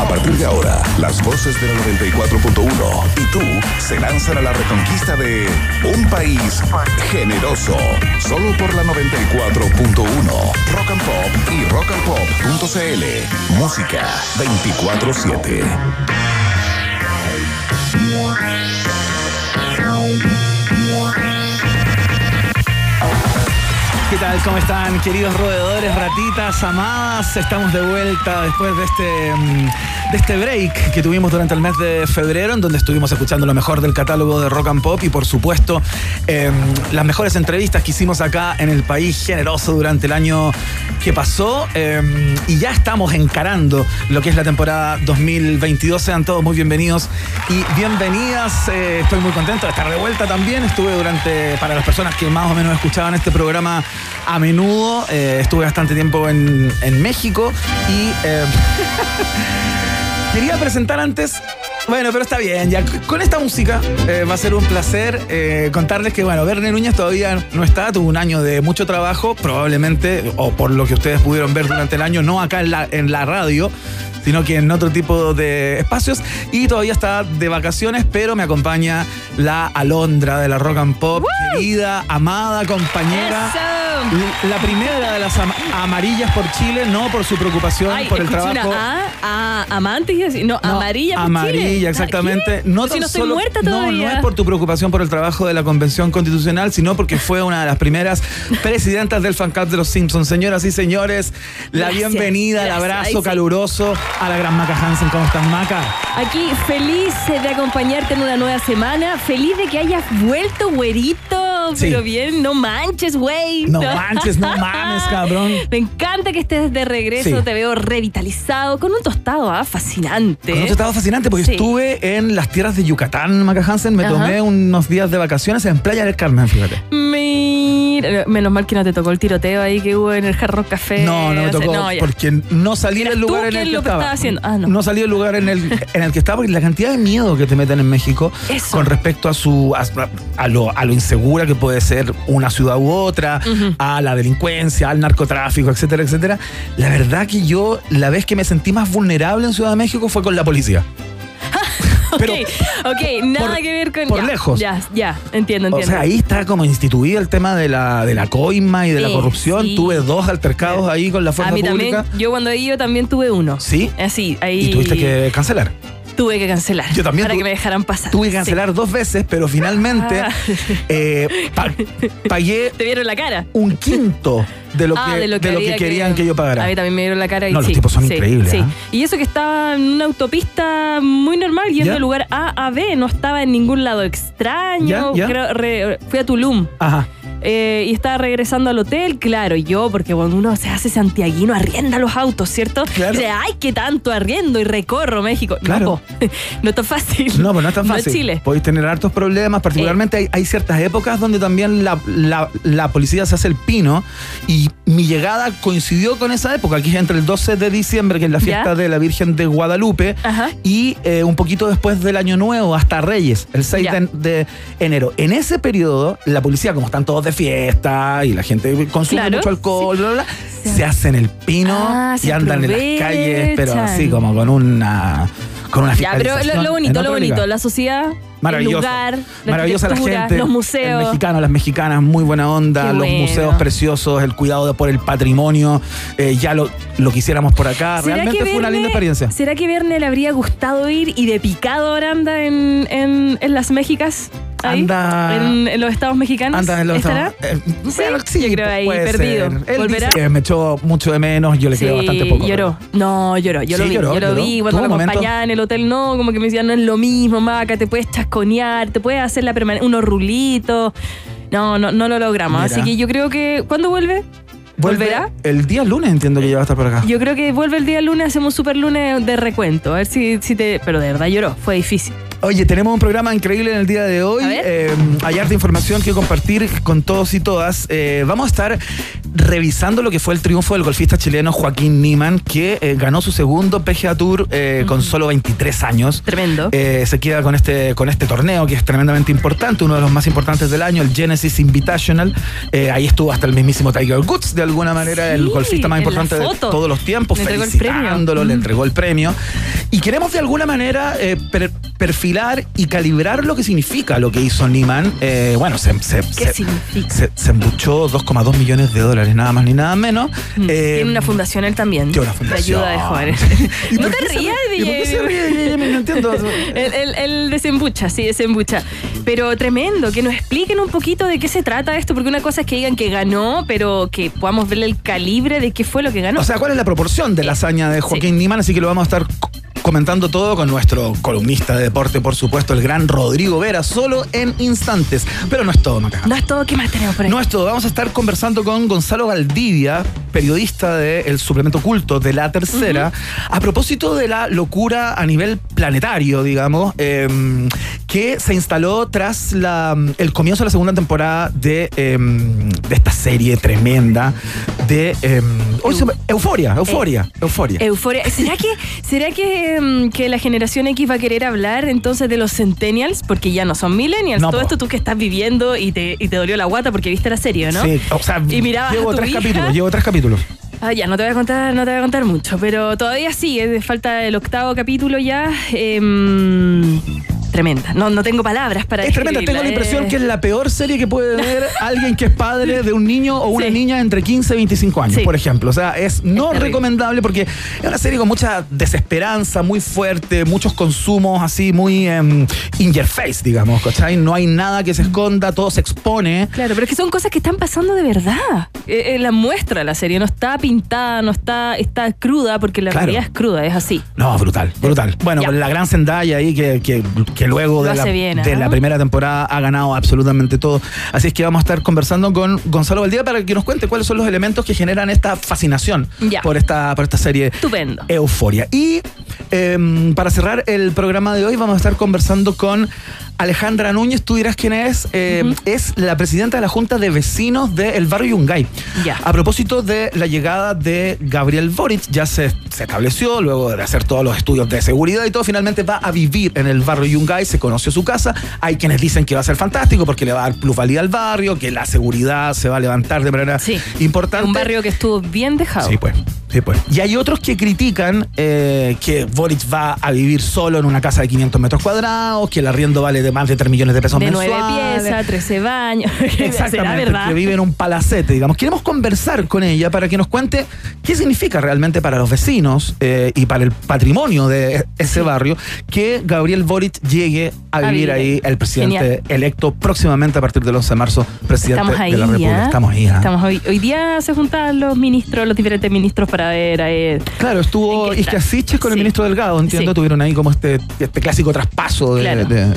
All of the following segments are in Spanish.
A partir de ahora, las voces de la 94.1 y tú se lanzan a la reconquista de un país generoso. Solo por la 94.1. Rock and Pop y rockandpop.cl. Música 24-7. Tal? ¿Cómo están, queridos roedores, ratitas, amadas? Estamos de vuelta después de este, mm, de este break que tuvimos durante el mes de febrero, en donde estuvimos escuchando lo mejor del catálogo de rock and pop y, por supuesto, em, las mejores entrevistas que hicimos acá en el país generoso durante el año que pasó. em, y ya estamos encarando lo que es la temporada 2022. Sean todos muy bienvenidos y bienvenidas. Eh, estoy muy contento de estar de vuelta también. Estuve durante, para las personas que más o menos escuchaban este programa a menudo, eh, estuve bastante tiempo en, en México y eh, quería presentar antes. Bueno, pero está bien, ya con esta música eh, va a ser un placer eh, contarles que, bueno, Verne Núñez todavía no está, tuvo un año de mucho trabajo, probablemente, o por lo que ustedes pudieron ver durante el año, no acá en la, en la radio, sino que en otro tipo de espacios, y todavía está de vacaciones, pero me acompaña la Alondra de la Rock and Pop, querida, amada compañera. Eso. La primera de las ama- amarillas por Chile, no por su preocupación Ay, por el trabajo. una A, a amantes y así. No, No, amarilla por amarilla, Chile. Exactamente. ¿Qué? No si tan no estoy solo- muerta no, todavía. No, es por tu preocupación por el trabajo de la Convención Constitucional, sino porque fue una de las primeras presidentas del fan club de los Simpsons. Señoras y señores, la Gracias, bienvenida, el abrazo sí. caluroso a la gran Maca Hansen. ¿Cómo estás, Maca? Aquí feliz de acompañarte en una nueva semana. Feliz de que hayas vuelto, güerito. Sí. Pero bien, no manches, güey. No manches, no mames, cabrón. Me encanta que estés de regreso. Sí. Te veo revitalizado con un tostado, ah, fascinante. Con un estado fascinante porque Sí. estuve en las tierras de Yucatán, Maca Hansen. Me Ajá. tomé unos días de vacaciones en Playa del Carmen, fíjate. Mira, menos mal que no te tocó el tiroteo ahí que hubo en el Hard Rock Café. No, no me tocó no, porque no salí del lugar en el que estaba. Ah, no. salí del lugar en el, en el que estaba porque la cantidad de miedo que te meten en México Eso. con respecto a su a, a lo, a lo insegura que puede ser una ciudad u otra, a la delincuencia, al narcotráfico, etcétera, etcétera. La verdad que yo la vez que me sentí más vulnerable en Ciudad de México fue con la policía. Pero, ok, ok, nada por- que ver con. por ya, lejos. Ya, ya, entiendo, o entiendo. sea, ahí está como instituido el tema de la, de la coima y de la Eh, corrupción. sí. Tuve dos altercados ahí con la a fuerza mí pública. también, yo cuando he ido también tuve uno. ¿Sí? Así, ahí. Y tuviste que cancelar. Tuve que cancelar. Yo también Para que me dejaran pasar. Tuve que Sí. cancelar dos veces, pero finalmente Ah. eh, pa- pagué Te vieron la cara. un quinto de lo que, Ah, de lo que, querían que, yo pagara. A mí también me dieron la cara y No, los tipos son sí, increíbles, Sí. ¿ah? Y eso que estaba en una autopista muy normal, yendo ¿Ya? de lugar A a B, no estaba en ningún lado extraño. ¿Ya? ¿Ya? Creo- re- fui a Tulum. Ajá. Eh, y estaba regresando al hotel, claro, yo, porque cuando uno se hace santiaguino, arrienda los autos, ¿cierto? Claro. Dice, ay, qué tanto arriendo y recorro México. Claro. No, no es tan fácil. No, pues no es tan No fácil. es Chile. Podéis tener hartos problemas, particularmente hay, hay ciertas épocas donde también la, la- la policía se hace el pino y mi llegada coincidió con esa época, que es entre el 12 de diciembre, que es la fiesta ¿Ya? de la Virgen de Guadalupe, Ajá. y eh, un poquito después del Año Nuevo, hasta Reyes, el 6 Ya. de, de enero. En ese periodo, la policía, como están todos de fiesta y la gente consume Claro, mucho alcohol, sí. bla, bla, bla, Se- se hacen el pino Ah, y andan en las calles, pero así como con una con una Ya, pero lo, lo bonito, lo bonito, liga. la sociedad, Maravilloso. el lugar, la Maravillosa la gente. los El museos. mexicano, las mexicanas, muy buena onda. Qué los bueno. museos preciosos, el cuidado de- por el patrimonio. eh, ya lo, lo quisiéramos por acá. ¿Será Realmente fue una linda experiencia. ¿Será que Verne le habría gustado ir y de picado ahora anda en, en, en las Méxicas? Ahí, Anda- En, en los estados mexicanos. Anda en los ¿Estará? Estados- eh, Sí, sí, yo creo ahí, perdido. ser. Él ¿Volverá? dice que me echó mucho de menos. Yo le creo bastante poco. lloró. No, lloró. Yo Sí, lo vi. lloró, yo lo vi cuando lo acompañaba en el hotel. No, como que me decían, no es lo mismo, Maca, te puedes chasconear, te puedes hacer la unos rulitos. No, no, no lo logramos. Mira. Así que yo creo que. ¿Cuándo vuelve? ¿Volverá? El día lunes entiendo que ya va a estar por acá. Yo creo que vuelve el día lunes, hacemos un super lunes de recuento. A ver si, si te. Pero de verdad lloró, fue difícil. Oye, tenemos un programa increíble en el día de hoy. Eh, hay harta información que compartir con todos y todas. Eh, vamos a estar revisando lo que fue el triunfo del golfista chileno Joaquín Niman, que eh, ganó su segundo PGA Tour eh, con solo 23 años. Tremendo. Eh, se queda con este, con este torneo que es tremendamente importante, uno de los más importantes del año, el Genesis Invitational. Ahí estuvo hasta el mismísimo Tiger Woods, de alguna manera, el golfista más importante de todos los tiempos, Le entregó el premio. le entregó el premio. Y queremos de alguna manera eh, per- perfilar y calibrar lo que significa lo que hizo Niman. Eh, bueno, se, se, ¿Qué se- significa? se- se embuchó 2,2 millones de dólares, nada más ni nada menos. Mm. Eh, Tiene una fundación él también. tiene una fundación. De ayuda de jóvenes. ¿Y no te rías, ríe? ¿Y por qué DJ. se ríe? No entiendo. Él desembucha, sí, desembucha. Pero tremendo, que nos expliquen un poquito de qué se trata esto, porque una cosa es que digan que ganó, pero que podamos ver el calibre de qué fue lo que ganó. O sea, ¿cuál es la proporción de la hazaña de Joaquín Niman? Así que lo vamos a estar comentando todo con nuestro columnista de deporte, por supuesto, el gran Rodrigo Vera, solo en instantes. Pero no es todo, Maca. no es todo, ¿qué más tenemos por ahí? No es todo, vamos a estar conversando con Gonzalo Valdivia, periodista del suplemento culto de La Tercera, a propósito de la locura a nivel planetario, digamos, eh, que se instaló tras la, el comienzo de la segunda temporada de, eh, de esta serie tremenda de eh, hoy se me- Euforia, Euforia, Euforia. Euforia. ¿Será que, será que, mm, que la generación X va a querer hablar entonces de los centennials? Porque ya no son millennials. No, Todo po. esto tú que estás viviendo y te, y te dolió la guata porque viste la serie, ¿no? Sí, o sea, Y mirabas llevo a tu tres hija. capítulos, llevo tres capítulos. Ah, ya, no te voy a contar, no te voy a contar mucho, pero todavía sigue, falta el octavo capítulo ya. em, tremenda. No, no tengo palabras para Es tremenda, tengo la impresión eh. que es la peor serie que puede ver alguien que es padre de un niño o una Sí. niña entre 15 y 25 años, Sí. por ejemplo. O sea, es no recomendable porque es una serie con mucha desesperanza, muy fuerte, muchos consumos así, muy em, in your face, digamos, ¿cachai? No hay nada que se esconda, todo se expone. Claro, pero es que son cosas que están pasando de verdad. Eh, eh, la muestra la serie, no está pintada, no está, está cruda, porque la Claro. realidad es cruda, es así. No, brutal, brutal. Bueno, Ya. la gran Zendaya ahí que, que, que luego Lo de, la, de ¿ah? primera temporada ha ganado absolutamente todo. Así es que vamos a estar conversando con Gonzalo Valdía para que nos cuente cuáles son los elementos que generan esta fascinación Ya. por esta, por esta serie Estupendo. Euforia. Y em, para cerrar el programa de hoy vamos a estar conversando con Alejandra Núñez, tú dirás quién es, Em, es la presidenta de la Junta de Vecinos del barrio Yungay. Ya. A propósito de la llegada de Gabriel Boric, ya se, se estableció, luego de hacer todos los estudios de seguridad y todo, finalmente va a vivir en el barrio Yungay, se conoció su casa. Hay quienes dicen que va a ser fantástico porque le va a dar plusvalía al barrio, que la seguridad se va a levantar de manera Sí. importante. Un barrio que estuvo bien dejado. Sí, pues. Sí, pues. Y hay otros que critican eh, que Boric va a vivir solo en una casa de 500 metros cuadrados, que el arriendo vale de más de 3 millones de pesos de nueve mensuales. piezas, 13 baños. ¿Será Exactamente, verdad? que vive en un palacete, digamos. Queremos conversar con ella para que nos cuente qué significa realmente para los vecinos eh, y para el patrimonio de ese barrio que Gabriel Boric llegue a, A vivir vivir ahí, el presidente Genial. electo próximamente a partir del 11 de marzo, presidente Estamos ahí, de la República. ¿ah? Estamos ahí. ¿ah? Estamos hoy. Hoy día se juntan los ministros, los diferentes ministros para ver. eh, Claro, estuvo. Isquiasiches con el ministro Delgado, entiendo, Sí. tuvieron ahí como este, este clásico traspaso de, Claro. de-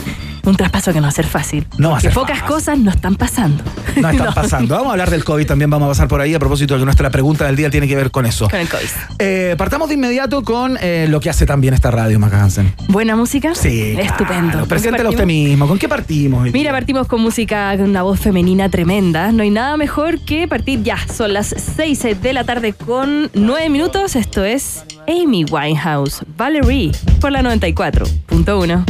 un traspaso que no va a ser fácil. No va a ser pocas fácil. cosas no están pasando. no están No. pasando. Vamos a hablar del COVID también, vamos a pasar por ahí a propósito de que nuestra pregunta del día tiene que ver con eso. Con el COVID. Eh, partamos de inmediato con eh, lo que hace también esta radio, Maca Hansen. Buena música. Sí. Estupendo. claro. ¿Con qué Preséntela usted mismo. ¿Con qué partimos? Mira, partimos con música con una voz femenina tremenda. No hay nada mejor que partir ya. Son las 6 de la tarde con 9 minutos. Esto es Amy Winehouse, Valerie, por la 94.1.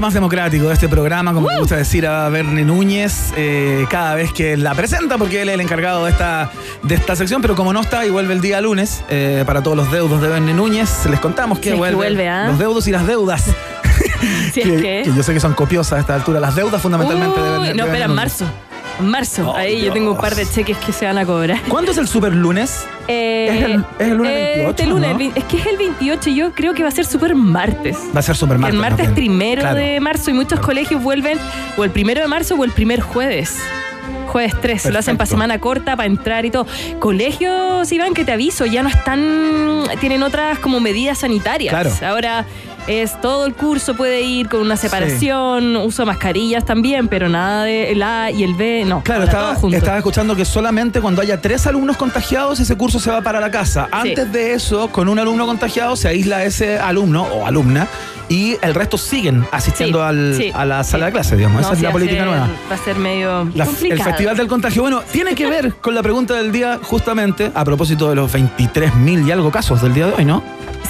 más democrático de este programa, como me gusta decir a Bernie Núñez, eh, cada vez que la presenta, porque él es el encargado de esta, de esta sección, pero como no está y vuelve el día lunes, eh, para todos los deudos de Bernie Núñez, les contamos que es que vuelve, vuelve, ¿ah? los deudos y las deudas. Si es que. yo sé que son copiosas a esta altura, las deudas fundamentalmente de Uy, Bernie- de no, Bernie espera, en Núñez. marzo. Marzo. Oh, Ahí yo tengo un par de cheques que se van a cobrar. ¿Cuándo es el super lunes? Eh, Es el- es el lunes eh, 28, Este lunes, ¿no? el vein- es que es el 28 y yo creo que va a ser super martes. Va a ser super martes. el martes primero Claro. de marzo y muchos colegios vuelven o el primero de marzo o el primer jueves. Jueves 3, lo hacen para Perfecto. semana corta, para entrar y todo. Colegios, Iván, que te aviso, ya no están, tienen otras como medidas sanitarias. Claro. Ahora es todo el curso puede ir con una separación, uso de mascarillas también, pero nada de el A y el B, no. Claro, estaba, estaba escuchando que solamente cuando haya tres alumnos contagiados ese curso se va para la casa. Antes de eso, con un alumno contagiado se aísla ese alumno o alumna y el resto siguen asistiendo Sí, al- sí, a la sala sí. de clase, digamos. No, Esa es la política ser- nueva. Va a ser medio La- el complicado. Festival del Contagio, bueno, tiene que ver con la pregunta del día justamente a propósito de los 23.000 y algo casos del día de hoy, ¿no?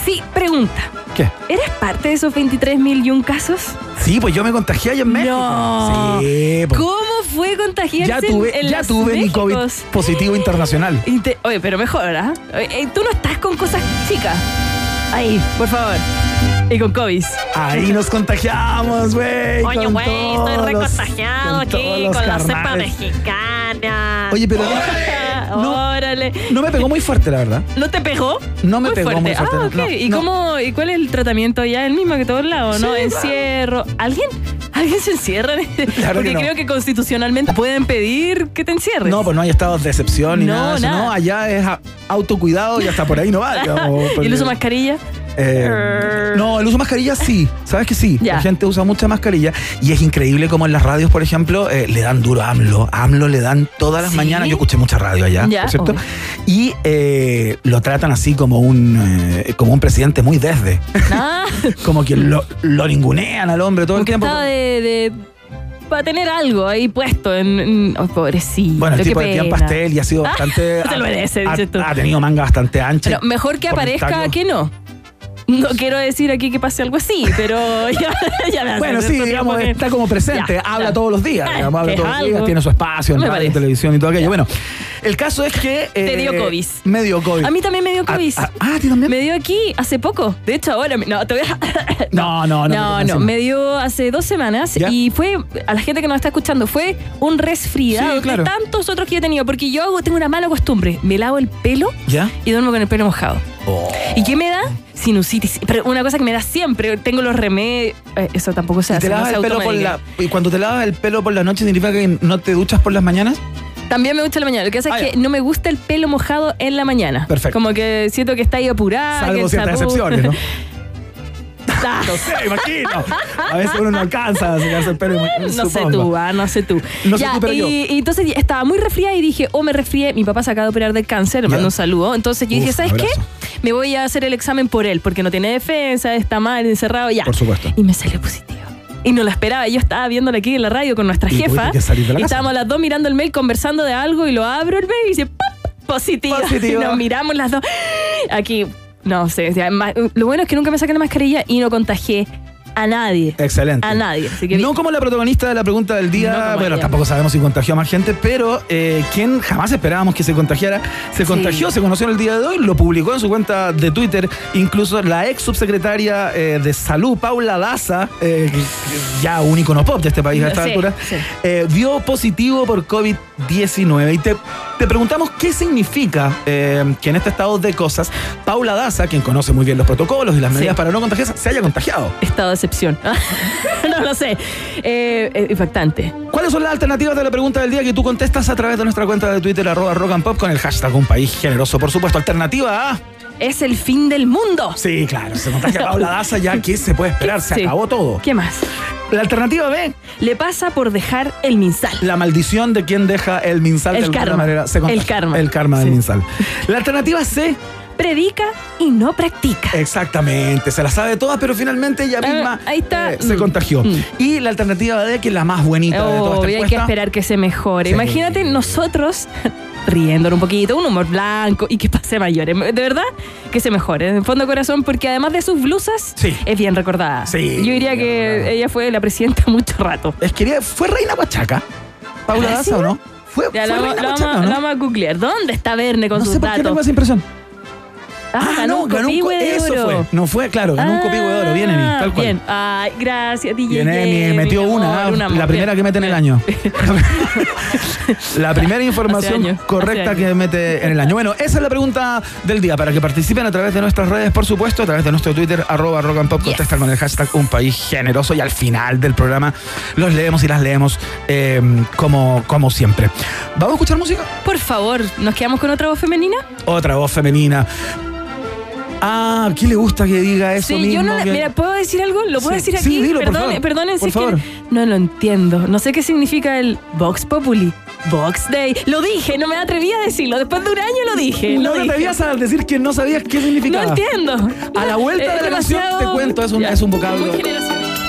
Sí, pregunta. ¿Qué? ¿Eres parte de esos 23.000 y un casos? Sí, pues yo me contagié allá en México. No. Sí, pues. ¿Cómo fue contagiarse Ya tuve, en ya tuve mi COVID positivo internacional. Inte- Oye, pero mejor, ¿ah? Oye, eh, Tú no estás con cosas chicas. Ahí, por favor. Y con COVID. Ahí nos contagiamos, güey. Oye, güey, estoy recontagiado aquí con la cepa mexicana. Oye, pero no, Órale. no me pegó muy fuerte, la verdad. ¿No te pegó? No me pegó muy fuerte, Ah, ok. no, ¿Y, no. cómo, ¿Y cuál es el tratamiento ya? El mismo que todos lados, ¿no? Sí, Encierro. ¿Alguien? ¿Alguien se encierra? en este? Claro Porque que no. creo que constitucionalmente pueden pedir que te encierres. No, pues no hay estados de excepción ni No, nada de eso. nada. No, allá es autocuidado y hasta por ahí no va. digamos, ¿Y el uso de mascarilla? Eh, no, el uso de mascarilla sí, sabes que sí. La gente usa mucha mascarilla y es increíble como en las radios, por ejemplo, eh, le dan duro a AMLO. A AMLO le dan todas las ¿Sí? mañanas. Yo escuché mucha radio allá, por cierto. Y eh, lo tratan así como un, como un presidente muy desde. Ah, como que lo, lo ningunean al hombre todo como el tiempo. de, de- para tener algo ahí puesto en... en- oh, pobrecito, Bueno, el tipo de pena. pastel y ha sido Ah, bastante. se lo merece, ha, dices tú. ha tenido manga bastante ancha. Pero mejor que aparezca que no. No quiero decir aquí que pase algo así, pero ya, ya me Bueno, sí, digamos, que- está como presente, Ya, habla ya. todos los días, digamos, habla todos los días, tiene su espacio en radio, televisión y todo aquello. Bueno, el caso es que... Te dio COVID. Me dio COVID. A mí también me dio COVID. Ah, ah, ¿a ti también? Me dio aquí hace poco. De hecho, ahora. me- No, te voy a. No, no, no, No, no. Me dio hace dos semanas ¿Ya? y fue. A la gente que nos está escuchando, fue un resfriado Sí, claro. de tantos otros que yo he tenido. Porque yo hago, tengo una mala costumbre. Me lavo el pelo ¿Ya? y duermo con el pelo mojado. Oh. ¿Y qué me da? Sinusitis. Pero una cosa que me da siempre. Tengo los remedios. eh, eso tampoco se ¿Y, hace. te no lavas se el pelo por la, y cuando te lavas el pelo por la noche significa que no te duchas por las mañanas? También me gusta la mañana. Lo que pasa Ah, es ya. que no me gusta el pelo mojado en la maña. Perfecto. Como que siento que está ahí apurado. que Salvo ciertas excepciones, ¿no? No sé, imagino. A veces uno no alcanza a sacarse el pelo. No sé supongo. tú, ah, no sé tú. No sé Ya, tú, pero y, yo. y entonces estaba muy resfriada y dije, oh, me resfrié. Mi papá se acaba de operar de cáncer, le mando Ya. un saludo. Entonces yo Uf, dije, ¿sabes qué? Me voy a hacer el examen por él, porque no tiene defensa, está mal, encerrado, ya. Por supuesto. Y me salió positivo. Y no lo esperaba. Yo estaba viéndola aquí en la radio con nuestra Y jefa. la y estábamos las dos mirando el mail, conversando de algo, y lo abro el mail y dice, ¡pap! positivo. Positivo. Y nos miramos las dos. Aquí, no sé. Lo bueno es que nunca me saqué la mascarilla y no contagié a nadie. Excelente. A nadie. Así que no como la protagonista de la pregunta del día, bueno, tampoco sabemos si contagió a más gente, pero eh, quien jamás esperábamos que se contagiara, se contagió, se conoció en el día de hoy, lo publicó en su cuenta de Twitter, incluso la ex subsecretaria eh, de Salud, Paula Daza, eh, ya un icono pop de este país a esta Sí, altura, sí. eh, dio positivo por COVID-19. Y te, te preguntamos qué significa eh, que en este estado de cosas, Paula Daza, quien conoce muy bien los protocolos y las Sí. medidas para no contagiarse, se haya contagiado. Estado de excepción. no lo sé. Eh, eh, impactante. ¿Cuáles son las alternativas de la pregunta del día que tú contestas a través de nuestra cuenta de Twitter, arroba rock and pop, con el hashtag un país generoso? Por supuesto, alternativa A. Es el fin del mundo. Sí, claro, se contagia Paula Daza, ya que se puede esperar, se Sí. acabó todo. ¿Qué más? La alternativa B, Le pasa por dejar el minsal. la maldición de quien deja el minsal El de alguna karma. manera. Se contagia. El karma. El karma del Sí. minsal. La alternativa C, Predica y no practica. exactamente, se la sabe todas, pero finalmente ella Ah, misma ahí está. eh, se Mm. contagió. Mm. Y la alternativa D, que es la más bonita de toda esta Obvio, hay que esperar que se mejore. Sí. Imagínate nosotros riéndonos un poquito, un humor blanco y que pase mayores. De verdad, que se mejore. En fondo corazón, porque además de sus blusas, Sí. es bien recordada. Sí, Yo diría que ella fue la presidenta mucho rato. Es que fue reina Pachaca. Paula ¿Ah, Daza? ¿o no? Fue, Ya fue reina Pachaca, vamos, ¿o ¿no? la vamos a googlear. ¿Dónde está Verne con no sus sé por qué tengo esa impresión. Ah, ganó un ganó un copihue de Eso oro. fue. No fue, claro, ganó un copihue de oro. Bien, Emi, tal cual. Bien. Ay, gracias, DJ. Bien, Emi, metió mi una, amor, ah, un la primera que mete en el año. la primera información años, correcta que mete en el año. Bueno, esa es la pregunta del día. Para que participen a través de nuestras redes, por supuesto, a través de nuestro Twitter, arroba rock and pop, Yes. contestan con el hashtag un país generoso y al final del programa los leemos y las leemos eh, como, como siempre. ¿Vamos a escuchar música? Por favor, ¿nos quedamos con otra voz femenina? Otra voz femenina. Ah, ¿a quién le gusta que diga eso Sí, mismo? yo no. Que- Mira, ¿puedo decir algo? ¿Lo puedo Sí, decir sí, aquí? dilo, por Perdone- favor. perdonen Por si es que favor. no lo entiendo. No sé qué significa el Vox Populi. Vox Day. Lo dije, no me atreví a decirlo. Después de un año lo dije. No lo te atrevías a decir que no sabías qué No significaba. entiendo. A la vuelta de la canción te cuento, es un- Ya, es un vocablo. Muy generacional.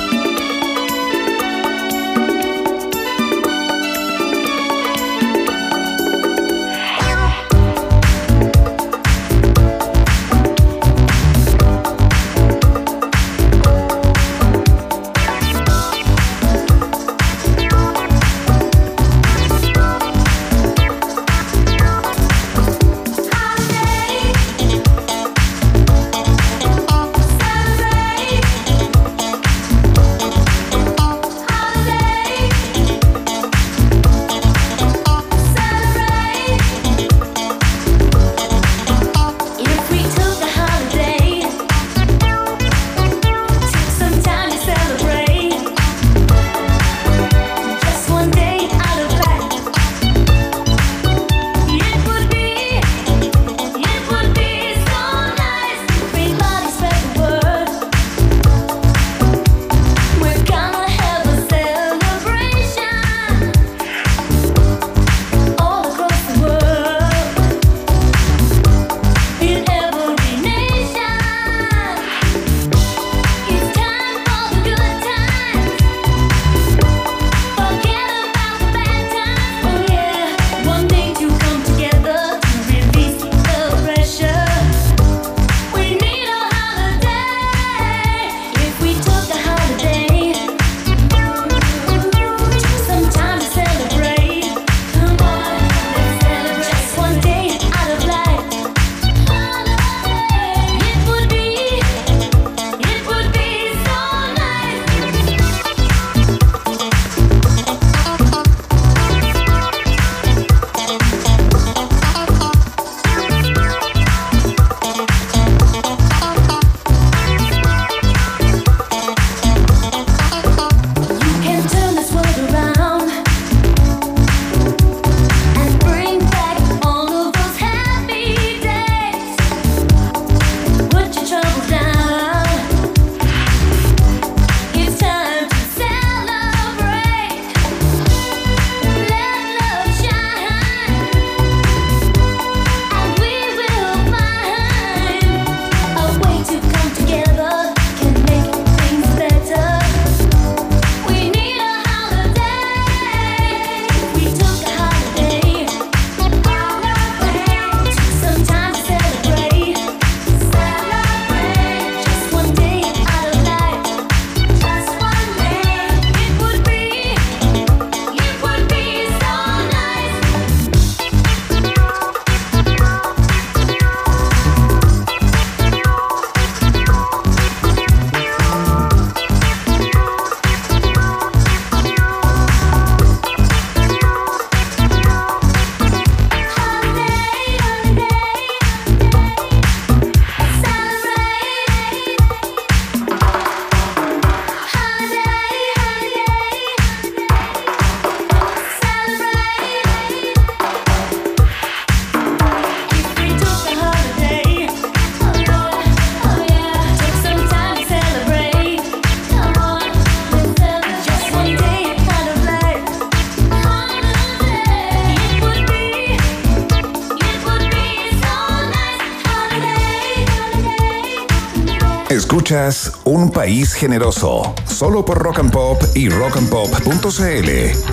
Escuchas Un País Generoso, solo por Rock and Pop y rockandpop.cl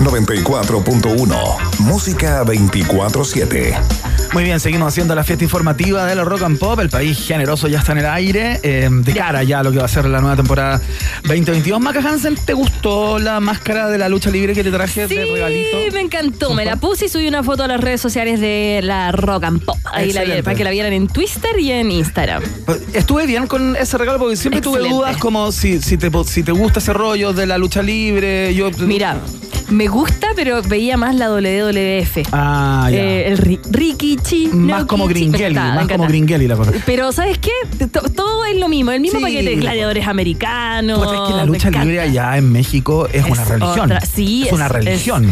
94.1, música 24-7. Muy bien, seguimos haciendo la fiesta informativa de la Rock and Pop. El país generoso ya está en el aire. eh, de cara ya a lo que va a ser la nueva temporada 2022. Maca Hansen, ¿te gustó la máscara de la lucha libre que te traje Sí, de regalito? me encantó. Me la puse y subí una foto a las redes sociales de la Rock and Pop. Ahí la vieron, para que la vieran en Twitter y en Instagram. Estuve bien con ese regalo porque siempre tuve dudas como si, si, te, si te gusta ese rollo de la lucha libre. Yo, Mira, me gusta, pero veía más la WWF. Ah, ya. Eh, el Ri- Rikichi. más no como Kichi. Gringelli, más como. Gringelli la cosa. Pero ¿sabes qué? To- todo es lo mismo, el mismo Sí. paquete. Gladiadores americanos. Pues es que la lucha libre allá en México es, Es una religión. otra- sí, es, es- una es- religión.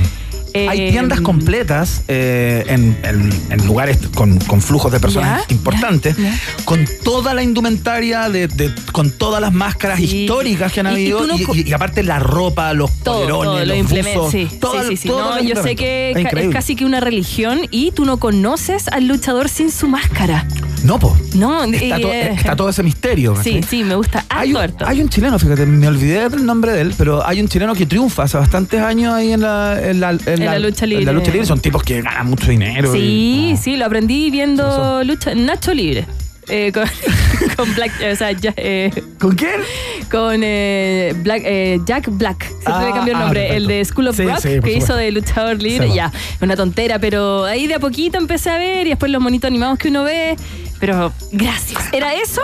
Eh, Hay tiendas completas eh, en, en- en lugares con, con flujos de personas Ya, importantes, ya, ya. con toda la indumentaria, de, de- con todas las máscaras Sí. históricas que han Y- y habido, no y, aparte la ropa, los todo, polerones, todo lo los buzos, Sí, todo- sí, todo No, yo sé que es, ca- es casi que una religión y tú no conoces al luchador sin su máscara. No, po. No, Está, to- eh, está todo ese misterio. Sí, ¿cachai? sí, me gusta Hay un, hay un chileno, fíjate, me olvidé del nombre de él, pero hay un chileno que triunfa hace bastantes años ahí en la, en la, en la lucha en la libre. lucha libre. Son tipos que ganan mucho dinero. Sí, y- sí, lo aprendí viendo lucha Nacho Libre. Eh, con, con Black, o sea, ya, eh, ¿Con quién? con eh, Black, eh, Jack Black, se Ah, le cambió el ah, nombre, el de School of Sí, Rock, sí, que supuesto. hizo de luchador libre, Sí, ya, una tontera, pero ahí de a poquito empecé a ver y después los monitos animados que uno ve, pero gracias. ¿Era eso?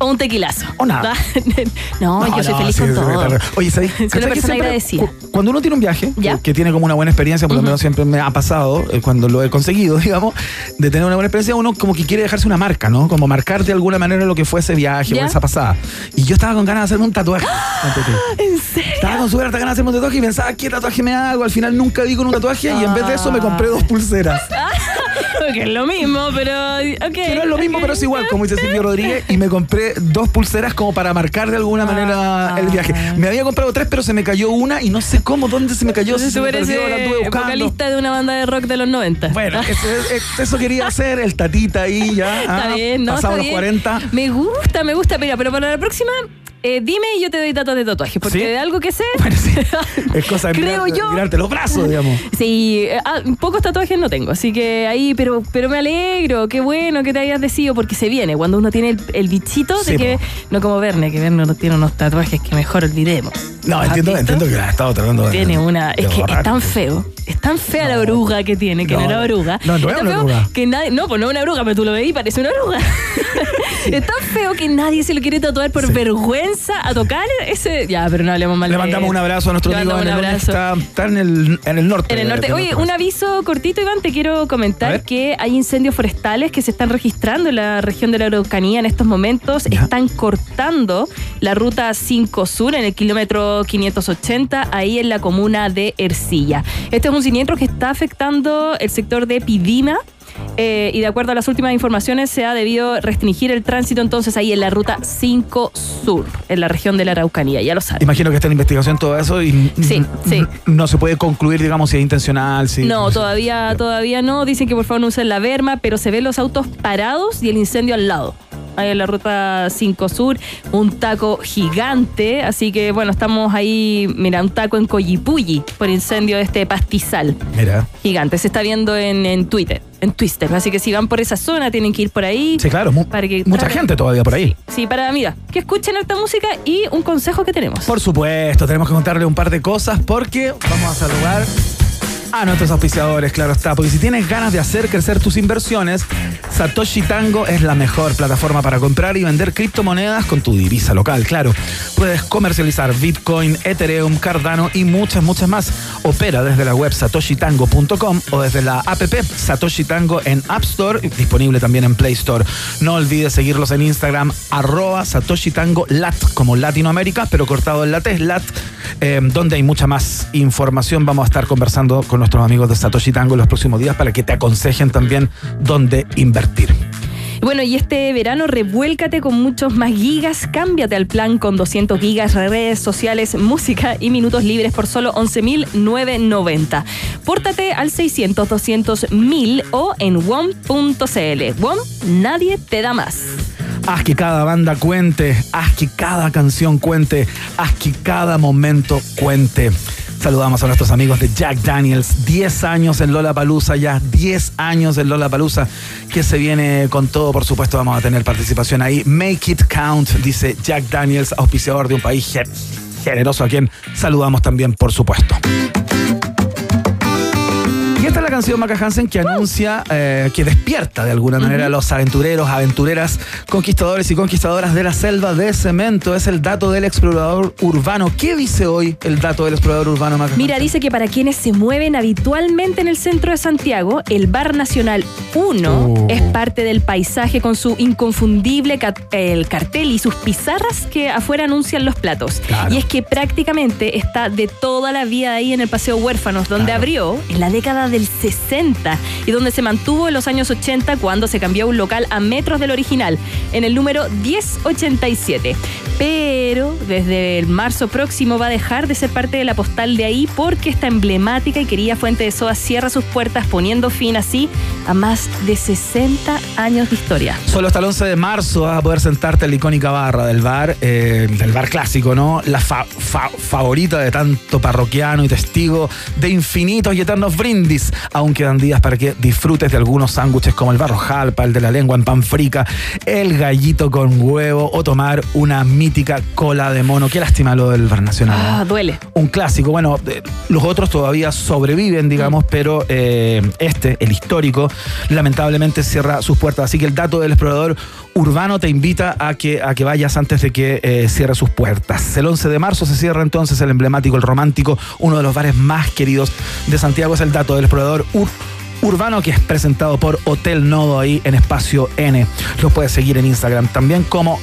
¿O un tequilazo? O nada. no, yo soy feliz sí, con todo. Oye, ¿sabes? Soy una ¿cachai que persona siempre agradecida. cu- Cuando uno tiene un viaje, que- ¿Ya? Que, tiene como una buena experiencia, por lo menos siempre me ha pasado, eh, cuando lo he conseguido, digamos, de tener una buena experiencia, uno como que quiere dejarse una marca, ¿no? Como marcar de alguna manera lo que fue ese viaje ¿Ya? o esa pasada. Y yo estaba con ganas de hacerme un tatuaje. ¿En serio? Estaba con súper harta ganas de hacerme un tatuaje y pensaba, ¿qué tatuaje me hago? Al final nunca di con un tatuaje y en vez de eso me compré dos pulseras. Porque es lo mismo, pero. ok, Que no es lo mismo, pero es igual, como dice Silvio Rodríguez, y me compré dos pulseras como para marcar de alguna manera el viaje. Me había comprado tres, pero se me cayó una y no sé cómo, dónde se me cayó, si se me perdió, la estuve buscando. vocalista de una banda de rock de los 90. Bueno, eso, es- eso quería hacer, el tatita ahí ya. Está ah, bien, ¿no? Pasado está los bien. 40. Me gusta, me gusta. Mira, pero para la próxima, eh, dime y yo te doy datos de tatuaje. Porque ¿Sí? de algo que sé. Bueno, sí. Es cosa de Creo mirarte, yo. mirarte los brazos, digamos. Sí, eh, ah, pocos tatuajes no tengo, así que ahí, pero, pero me alegro, qué bueno que te hayas decidido, porque se viene cuando uno tiene el, el bichito Sí, de que, po. no como Verne, que Verne no tiene unos tatuajes que mejor olvidemos. No, ¿Has entiendo, visto? entiendo que la has estado tratando de. Tiene una. de Es que borrar. es tan feo. Es tan fea la oruga que tiene, que no, No, era oruga. no, no tan una oruga. Que nadie, no, pues no es una oruga, pero tú lo veis y parece una oruga. es tan feo que nadie se lo quiere tatuar por Sí. vergüenza a tocar ese. Ya, pero no hablemos mal Le mandamos un abrazo a nuestro amigo un abrazo. está, está en, el, en el norte. En el norte. Oye, un aviso cortito, Iván, te quiero comentar que hay incendios forestales que se están registrando en la región de la Araucanía en estos momentos. Ya. Están cortando la ruta 5 Sur en el kilómetro 580, ahí en la comuna de Ercilla. Este es un siniestro que está afectando el sector de Pidima. eh, y de acuerdo a las últimas informaciones, se ha debido restringir el tránsito entonces ahí en la ruta 5 Sur, en la región de la Araucanía, ya lo saben. Imagino que está en investigación todo eso y Sí, sí. no se puede concluir, digamos, si es intencional. Si, No, todavía, todavía no. Dicen que por favor no usen la verma, pero se ven los autos parados y el incendio al lado. Ahí en la ruta 5 Sur, un taco gigante. Así que bueno, estamos ahí, mira, un taco en Coyipulli por incendio de este pastizal Mira. gigante. Se está viendo en, en Twitter, en Twitter. Así que si van por esa zona, tienen que ir por ahí. Sí, claro, Para que mucha gente todavía por ahí. Sí, para, mira, que escuchen esta música y un consejo que tenemos. Por supuesto, tenemos que contarle un par de cosas porque vamos a saludar a nuestros auspiciadores, claro está. Porque si tienes ganas de hacer crecer tus inversiones, Satoshi Tango es la mejor plataforma para comprar y vender criptomonedas con tu divisa local, claro. Puedes comercializar Bitcoin, Ethereum, Cardano y muchas, muchas más. Opera desde la web satoshitango.com o desde la app Satoshi Tango en App Store, disponible también en Play Store. No olvides seguirlos en Instagram, arroba Satoshi Tango Lat, como Latinoamérica, pero cortado en la T, Lat, eh, donde hay mucha más información. Vamos a estar conversando con nuestros amigos de Satoshi Tango en los próximos días para que te aconsejen también dónde invertir. Bueno, y este verano revuélcate con muchos más gigas. Cámbiate al plan con 200 gigas, redes sociales, música y minutos libres por solo 11.990. Pórtate al 600 200 1000 o en WOM.cl. WOM, nadie te da más. Haz que cada banda cuente, haz que cada canción cuente, haz que cada momento cuente. Saludamos a nuestros amigos de Jack Daniels. 10 años en Lola Palusa ya, 10 años en Lola Palusa, que se viene con todo, por supuesto, vamos a tener participación ahí. Make it count, dice Jack Daniels, auspiciador de un país ge- generoso a quien saludamos también, por supuesto. Esta es la canción Maca Hansen que anuncia, eh, que despierta de alguna manera a los aventureros, aventureras, conquistadores y conquistadoras de la selva de cemento. Es el dato del explorador urbano. ¿Qué dice hoy el dato del explorador urbano, Maca Mira, Hansen? dice que para quienes se mueven habitualmente en el centro de Santiago, el Bar Nacional 1 Oh. es parte del paisaje con su inconfundible el cartel y sus pizarras que afuera anuncian los platos. Claro. Y es que prácticamente está de toda la vida ahí en el Paseo Huérfanos, donde Claro. abrió en la década del 60 y donde se mantuvo en los años 80 cuando se cambió un local a metros del original, en el número 1087. Pero desde el marzo próximo va a dejar de ser parte de la postal de ahí porque esta emblemática y querida fuente de soda cierra sus puertas poniendo fin así a más de 60 años de historia. Solo hasta el 11 de marzo vas a poder sentarte en la icónica barra del bar, eh, del bar clásico, ¿no? La fa- fa- favorita de tanto parroquiano y testigo de infinitos y eternos brindis. Aún quedan días para que disfrutes de algunos sándwiches como el barro jalpa, el de la lengua en pan frica, el gallito con huevo o tomar una mítica cola de mono. Qué lástima lo del bar nacional. Ah, duele. un clásico. Bueno, eh, los otros todavía sobreviven, digamos, pero eh, este, el histórico, lamentablemente cierra sus puertas. Así que el dato del explorador urbano te invita a que, a que vayas antes de que eh, cierre sus puertas. El 11 de marzo se cierra entonces el emblemático, el romántico, uno de los bares más queridos de Santiago. Es el dato del explorador ur- Urbano que es presentado por Hotel Nodo ahí en Espacio N. Lo puedes seguir en Instagram también como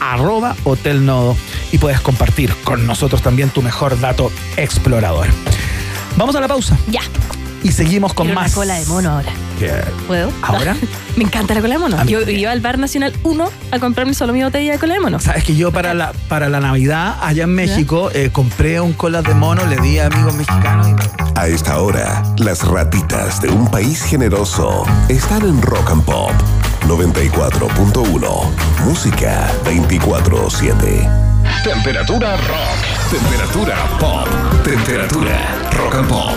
arroba Hotel Nodo y puedes compartir con nosotros también tu mejor dato explorador. Vamos a la pausa Ya. Y seguimos con Quiero más. una cola de mono ahora. ¿Qué? ¿Puedo? ¿Ahora? Me encanta la cola de mono. Yo también. iba al Bar Nacional 1 a comprarme solo mi botella de cola de mono. Sabes que yo para la, para la Navidad allá en México eh, compré un cola de mono, le di a amigos mexicanos y A esta hora, las ratitas de un país generoso están en Rock and Pop 94.1. Música 24-7. Temperatura rock. Temperatura pop. Temperatura rock and pop.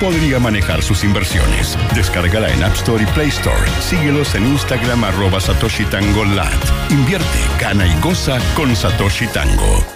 podría manejar sus inversiones. Descárgala en App Store y Play Store. Síguelos en Instagram arroba Satoshi Tango. Invierte, gana y goza con Satoshi Tango.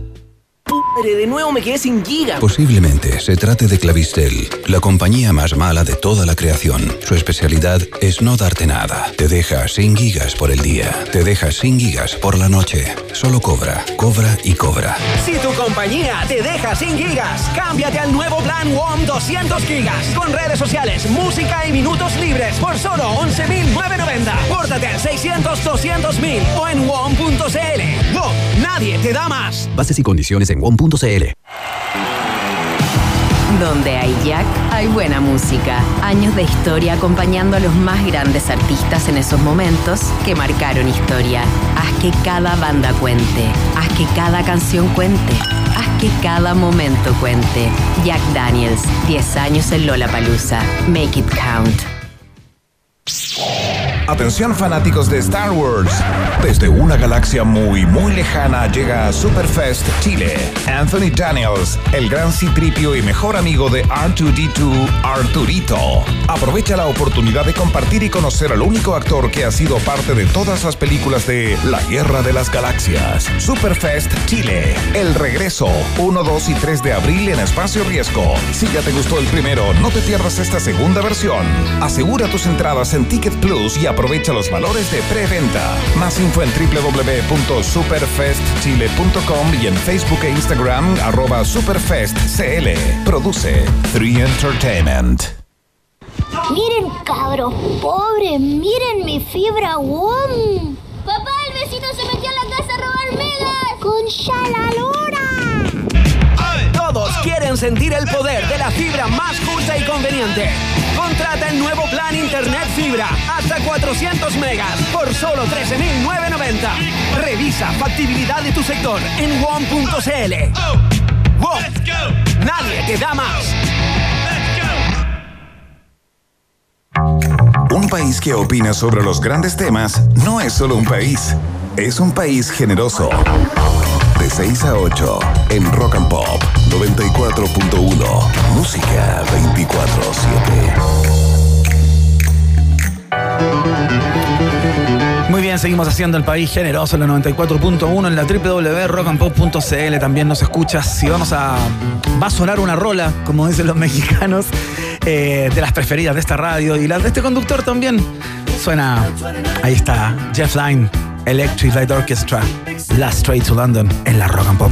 De nuevo me quedé sin giga. Posiblemente se trate de Clavistel, la compañía más mala de toda la creación. Su especialidad es no darte nada. Te deja sin gigas por el día. Te deja sin gigas por la noche. Solo cobra, cobra y cobra. Si tu compañía te deja sin gigas, cámbiate al nuevo plan WOM 200 gigas. Con redes sociales, música y minutos libres por solo 11.990. Pórtate al 600-200.000 o en WOM.cl. WOM, nadie te da más. Bases y condiciones en Donde hay Jack, hay buena música. Años de historia acompañando a los más grandes artistas en esos momentos que marcaron historia. Haz que cada banda cuente. Haz que cada canción cuente. Haz que cada momento cuente. Jack Daniels, 10 años en Lollapalooza. Make it count. Atención fanáticos de Star Wars. Desde una galaxia muy, muy lejana llega a Superfest Chile. Anthony Daniels, el gran citripio y mejor amigo de R2D2, Arturito. Aprovecha la oportunidad de compartir y conocer al único actor que ha sido parte de todas las películas de La Guerra de las Galaxias. Superfest Chile. El regreso. 1, 2 y 3 de abril en Espacio Riesgo. Si ya te gustó el primero, no te pierdas esta segunda versión. Asegura tus entradas en Ticket Plus y aprovecha los valores de preventa. Más info en www.superfestchile.com y en Facebook e Instagram arroba superfestcl. Produce 3 Entertainment. Miren, cabros pobres, miren mi fibra WOM. Papá, el vecino se metió a la casa a robar megas. Con Shalalora. Todos quieren sentir el poder de la fibra más justa y conveniente. Contrata el nuevo plan Internet Fibra hasta 400 megas por solo 13.990. Revisa factibilidad de tu sector en WOM.cl. WOM. Nadie te da más. Un país que opina sobre los grandes temas no es solo un país, es un país generoso. De 6 a 8 en Rock and Pop 94.1. Música 24-7. Muy bien, seguimos haciendo el país generoso en la 94.1 en la www.rockandpop.cl. También nos escuchas y vamos a. Va a sonar una rola, como dicen los mexicanos, eh, de las preferidas de esta radio y las de este conductor también. Suena. Ahí está, Jeff Lynne, Electric Light Orchestra, Last Straight to London en la Rock and Pop.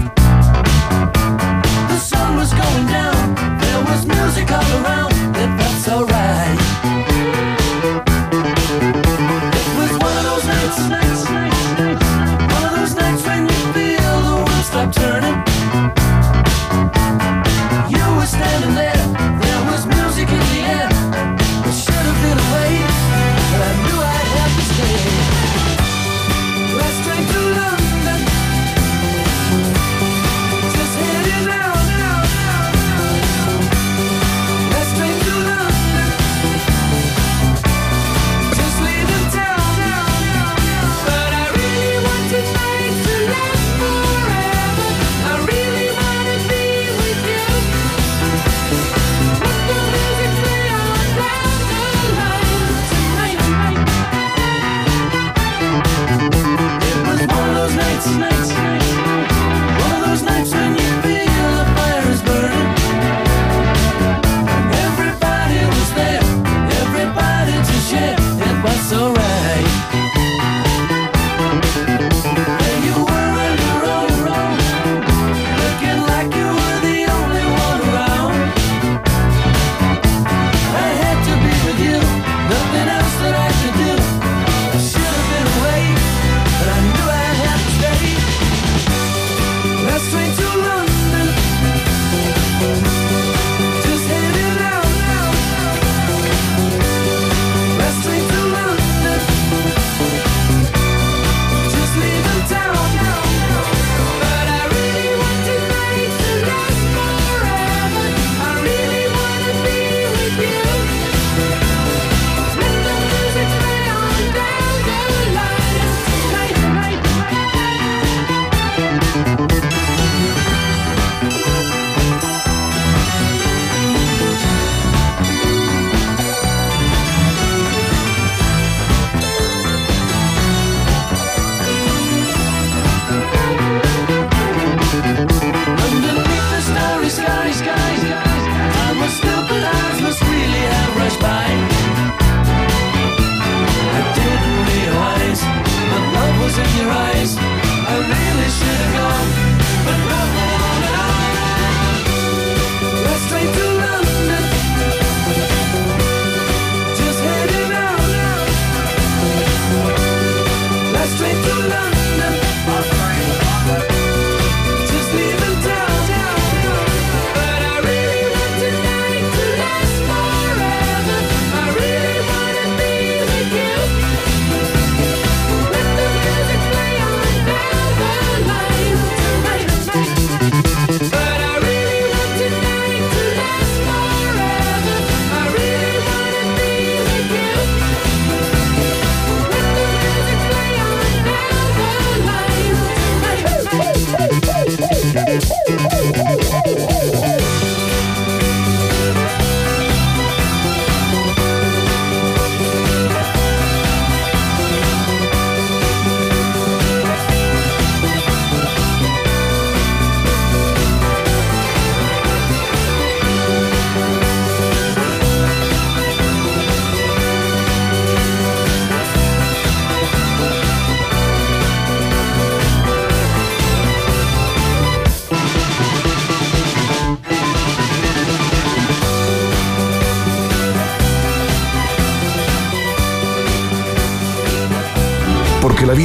The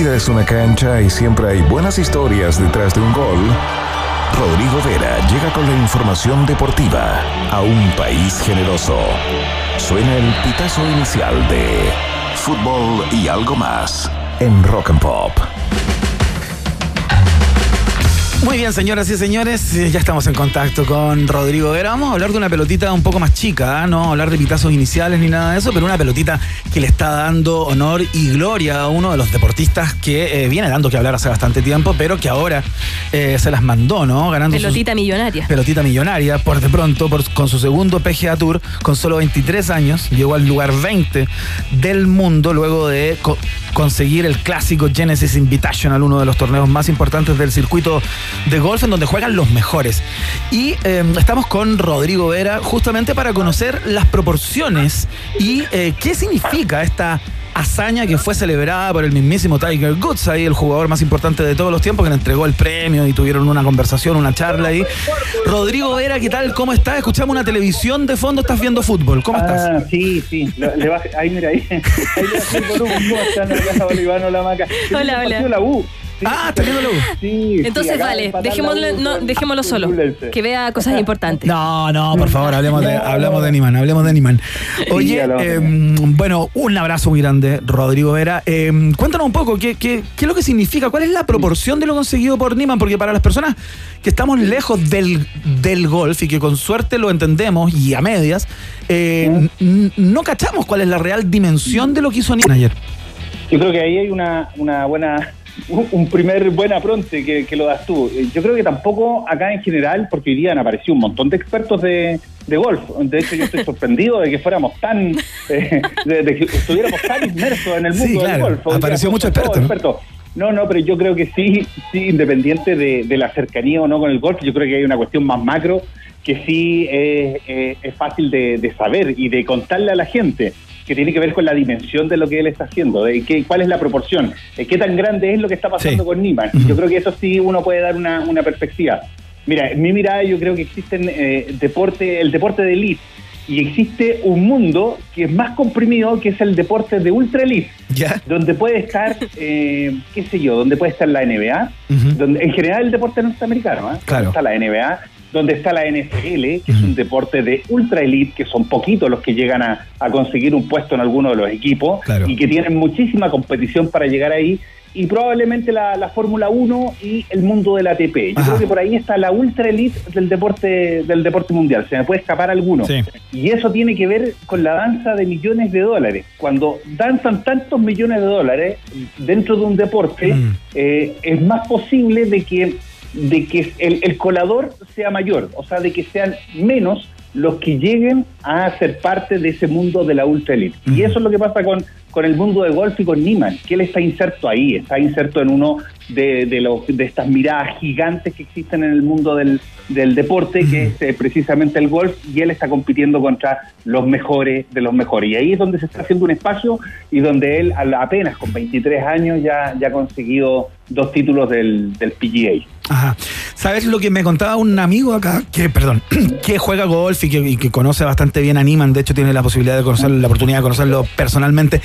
vida es una cancha y siempre hay buenas historias detrás de un gol, Rodrigo Vera llega con la información deportiva a un país generoso. Suena el pitazo inicial de fútbol y algo más en Rock and Pop. Muy bien, señoras y señores, eh, ya estamos en contacto con Rodrigo Vera. Vamos a hablar de una pelotita un poco más chica, ¿ah? no hablar de pitazos iniciales ni nada de eso, pero una pelotita que le está dando honor y gloria a uno de los deportistas que eh, viene dando que hablar hace bastante tiempo, pero que ahora eh, se las mandó, ¿no? Ganando sus- Pelotita millonaria. pelotita millonaria, por de pronto, por- con su segundo PGA Tour, con solo 23 años, llegó al lugar 20 del mundo luego de conseguir el clásico Genesis Invitational, uno de los torneos más importantes del circuito de golf en donde juegan los mejores. Y eh, estamos con Rodrigo Vera justamente para conocer las proporciones y eh, qué significa esta hazaña que fue celebrada por el mismísimo Tiger Woods, ahí el jugador más importante de todos los tiempos, que le entregó el premio y tuvieron una conversación, una charla ahí. Rodrigo Vera, ¿qué tal? ¿Cómo estás? Escuchamos una televisión de fondo, estás viendo fútbol. ¿Cómo estás? Ah, sí, sí. Le ahí, mira, ahí. Ahí le bajé el volumen. ¿Cómo están? Acá Bolivano, la maca. Hola, hola. la U. Sí, Ah, está viendo la U. Sí, Entonces, vale, dejémoslo, U no, dejémoslo solo. Que vea cosas importantes. No, no, por favor, hablemos de, hablemos de Niman, hablemos de Niman. Oye, hablamos de eh, bueno, un abrazo muy grande, Rodrigo Vera. Eh, cuéntanos un poco, ¿qué, qué, qué es lo que significa? ¿Cuál es la proporción de lo conseguido por Niman? Porque para las personas que estamos lejos del, del golf y que con suerte lo entendemos y a medias, eh, no cachamos cuál es la real dimensión de lo que hizo Niman ayer. Yo creo que ahí hay una, una buena, un primer buen apronte que, que lo das tú. Eh, Yo creo que tampoco acá en general, porque hoy día han aparecido un montón de expertos de, de golf. De hecho, yo estoy sorprendido de que fuéramos tan, eh, de, de que estuviéramos tan inmersos en el mundo Sí, del claro. golf. Hoy día Apareció mucho experto, ¿no? expertos. No, no, pero yo creo que sí, sí, independiente de, de la cercanía o no con el golf, yo creo que hay una cuestión más macro que sí es, es- es fácil de, de saber y de contarle a la gente, que tiene que ver con la dimensión de lo que él está haciendo, de qué, cuál es la proporción, de qué tan grande es lo que está pasando Sí. con Niman. Yo creo que eso sí uno puede dar una, una perspectiva. Mira, en mi mirada yo creo que existen eh, deporte, el deporte de elite y existe un mundo que es más comprimido, que es el deporte de ultra elite ¿Ya? donde puede estar, eh, qué sé yo, donde puede estar la NBA, donde en general el deporte norteamericano, ¿eh? Claro. está la NBA, donde está la NFL, que es un deporte de ultra elite, que son poquitos los que llegan a, a conseguir un puesto en alguno de los equipos Claro. y que tienen muchísima competición para llegar ahí. Y probablemente la, la Fórmula 1 y el mundo del ATP. Yo Ajá. creo que por ahí está la ultra elite del deporte, del deporte mundial. Se me puede escapar alguno. Sí. Y eso tiene que ver con la danza de millones de dólares. Cuando danzan tantos millones de dólares dentro de un deporte, Mm. eh, es más posible de que, de que el, el colador sea mayor, o sea, de que sean menos los que lleguen a ser parte de ese mundo de la ultra elite. Y eso es lo que pasa con, con el mundo de golf y con Niman, que él está inserto ahí, está inserto en uno de, de, los- de estas miradas gigantes que existen en el mundo del, del deporte, que es eh, precisamente el golf, y él está compitiendo contra los mejores de los mejores. Y ahí es donde se está haciendo un espacio y donde él apenas con 23 años ya, ya ha conseguido dos títulos del, del PGA. Ajá. ¿Sabes lo que me contaba un amigo acá? Que, perdón, que juega golf y que, y que conoce bastante bien a Niman. De hecho, tiene la posibilidad de conocer, la oportunidad de conocerlo personalmente.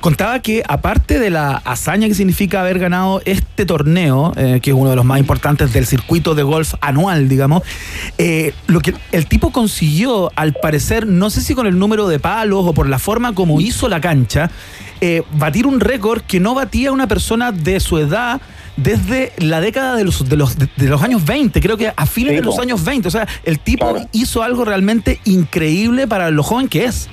Contaba que, aparte de la hazaña que significa haber ganado este torneo, eh, que es uno de los más importantes del circuito de golf anual, digamos, eh, lo que el tipo consiguió, al parecer, no sé si con el número de palos o por la forma como hizo la cancha, eh, batir un récord que no batía una persona de su edad desde la década de los, de los, de, de los años 20, creo que a fines Sí, de los años 20. O sea, el tipo Claro. hizo algo realmente increíble para lo joven que es.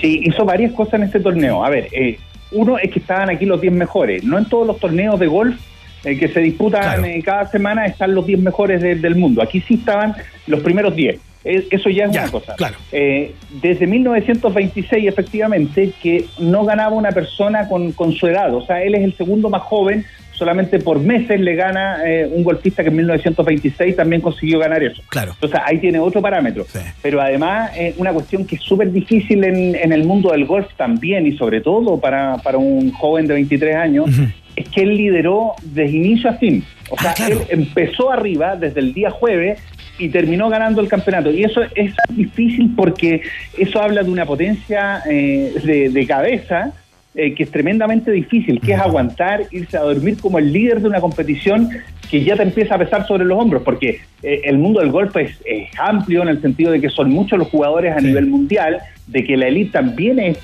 Sí, hizo varias cosas en este torneo. A ver, eh, uno es que estaban aquí los 10 mejores. No en todos los torneos de golf eh, que se disputan Claro. eh, cada semana están los 10 mejores de- del mundo. Aquí sí estaban los primeros 10. Eh, Eso ya es Ya, una cosa. claro. Eh, desde 1926, efectivamente, que no ganaba una persona con, con su edad. O sea, él es el segundo más joven. Solamente por meses le gana eh, un golfista que en 1926 también consiguió ganar eso. Claro. Entonces ahí tiene otro parámetro. Sí. Pero además una cuestión que es súper difícil en, en el mundo del golf también y sobre todo para, para un joven de 23 años, es que él lideró desde inicio a fin. O sea, Ah, claro. él empezó arriba desde el día jueves y terminó ganando el campeonato. Y eso es difícil porque eso habla de una potencia eh, de, de cabeza eh, que es tremendamente difícil, que es aguantar, irse a dormir como el líder de una competición que ya te empieza a pesar sobre los hombros, porque eh, el mundo del golf es, es amplio en el sentido de que son muchos los jugadores a nivel mundial, de que la elite también es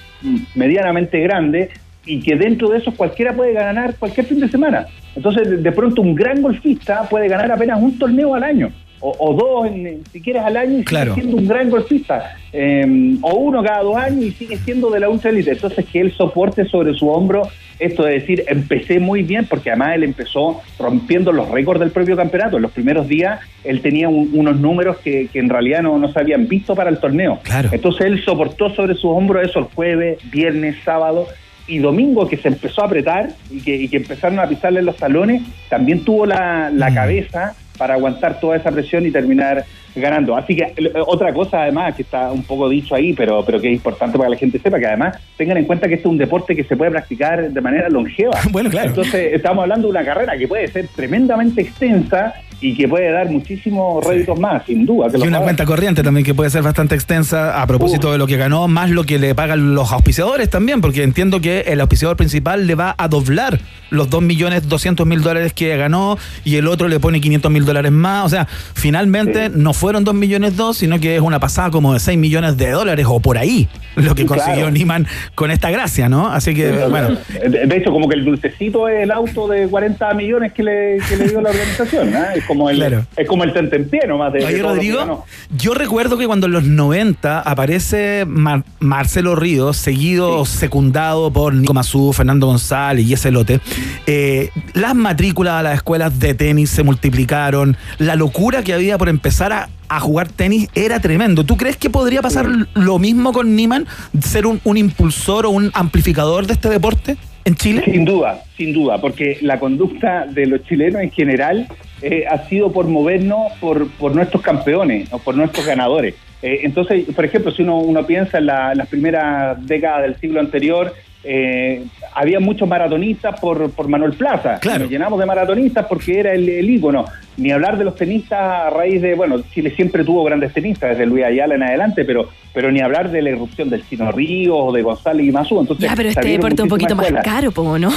medianamente grande y que dentro de eso cualquiera puede ganar cualquier fin de semana. Entonces, de pronto, un gran golfista puede ganar apenas un torneo al año. O, o dos, en- si quieres, al año y Claro. sigue siendo un gran golfista. Eh, o uno cada dos años y sigue siendo de la ultra elite. Entonces, que él soporte sobre su hombro esto de decir, empecé muy bien, porque además él empezó rompiendo los récords del propio campeonato. En los primeros días él tenía un- unos números que, que en realidad no, no se habían visto para el torneo. Claro. Entonces él soportó sobre sus hombros eso el jueves, viernes, sábado y domingo que se empezó a apretar y que, y que empezaron a pisarle los talones, también tuvo la, la cabeza para aguantar toda esa presión y terminar ganando. Así que eh, otra cosa además que está un poco dicho ahí, pero, pero que es importante para que la gente sepa, que además tengan en cuenta que este es un deporte que se puede practicar de manera longeva. Bueno, claro. Entonces estamos hablando de una carrera que puede ser tremendamente extensa y que puede dar muchísimos réditos más, sin duda. que Y una cuenta corriente también que puede ser bastante extensa a propósito de lo que ganó, más lo que le pagan los auspiciadores también, porque entiendo que el auspiciador principal le va a doblar los 2 millones 200 mil dólares que ganó y el otro le pone 500 mil dólares más. O sea, finalmente no fueron 2 millones 2, sino que es una pasada como de 6 millones de dólares o por ahí lo que Claro. consiguió Niman con esta gracia, ¿no? Así que, bueno. De de hecho, como que el dulcecito es el auto de 40 millones que le, que le dio la organización. ¿ah? Es como el, Claro. es como el tentempié nomás de, Oye. Rodrigo, yo recuerdo que cuando en los 90 aparece Mar- Marcelo Ríos, seguido, secundado por Nico Mazú, Fernando González y ese lote, eh, las matrículas a las escuelas de tenis se multiplicaron, la locura que había por empezar a, a jugar tenis era tremendo. ¿Tú crees que podría pasar lo mismo con Niman, ser un, un impulsor o un amplificador de este deporte en Chile? Sin duda, sin duda, porque la conducta de los chilenos en general eh, ha sido por movernos por, por nuestros campeones o por nuestros ganadores. Eh, entonces, por ejemplo, si uno, uno piensa en la- las primeras décadas del siglo anterior, eh, había muchos maratonistas por, por Manuel Plaza. Claro. Nos llenamos de maratonistas porque era el, el ícono. Ni hablar de los tenistas a raíz de, bueno, Chile siempre tuvo grandes tenistas, desde Luis Ayala en adelante, pero, pero ni hablar de la irrupción del Chino Ríos o de González y Mazú. Entonces, Ya, pero este deporte es un poquito más caro, ¿no?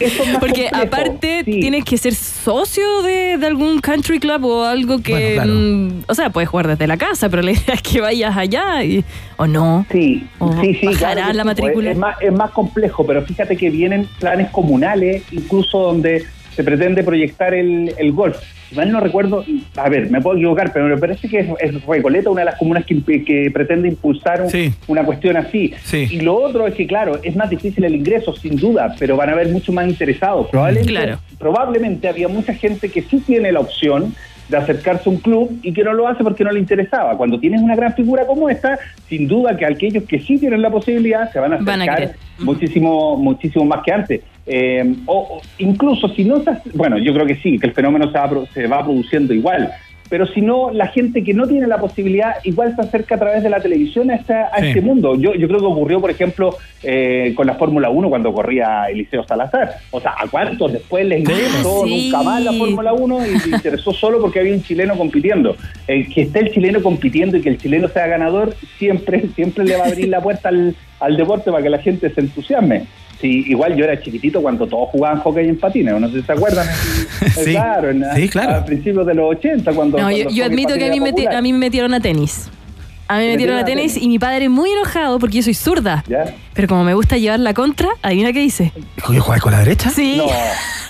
Eso es más Porque complejo, aparte sí. tienes que ser socio de, de algún country club o algo que... Bueno, claro. mm, o sea, puedes jugar desde la casa, pero la idea es que vayas allá y, o no. Sí, O sí, sí. claro la sí, matrícula. pues, Es más, es más complejo, pero fíjate que vienen planes comunales, incluso donde se pretende proyectar el, el golf. Si mal no recuerdo, a ver, me puedo equivocar, pero me parece que es, es Recoleta una de las comunas que, pretende impulsar un- Sí. una cuestión así. Sí. Y lo otro es que, claro, es más difícil el ingreso, sin duda, pero van a haber mucho más interesados. Probablemente, Claro. probablemente había mucha gente que sí tiene la opción de acercarse a un club y que no lo hace porque no le interesaba. Cuando tienes una gran figura como esta, sin duda que aquellos que sí tienen la posibilidad se van a Van a acercar muchísimo, muchísimo más que antes. Eh, o, o incluso si no se hace- bueno, yo creo que sí, que el fenómeno se va, pro- se va produciendo igual. Pero si no, la gente que no tiene la posibilidad igual se acerca a través de la televisión a, esta- a Sí. este mundo. Yo, yo creo que ocurrió, por ejemplo, eh, con la Fórmula 1 cuando corría Eliseo Salazar. O sea, ¿a cuántos después les interesó sí. nunca más la Fórmula 1 y se interesó solo porque había un chileno compitiendo? Eh, que esté el chileno compitiendo y que el chileno sea ganador, siempre, siempre le va a abrir la puerta al, al deporte para que la gente se entusiasme. Sí, igual yo era chiquitito cuando todos jugaban hockey en patines, no sé si se acuerdan. Sí. claro, en- Sí, claro. a principios de los 80, cuando... No, cuando yo, yo admito que a mí me metieron a tenis. A mí me metieron a tenis tenis. y mi padre muy enojado porque yo soy zurda. ¿Ya? Pero como me gusta llevar la contra, adivina qué hice. Oye, ¿juegas con la derecha? Sí. No.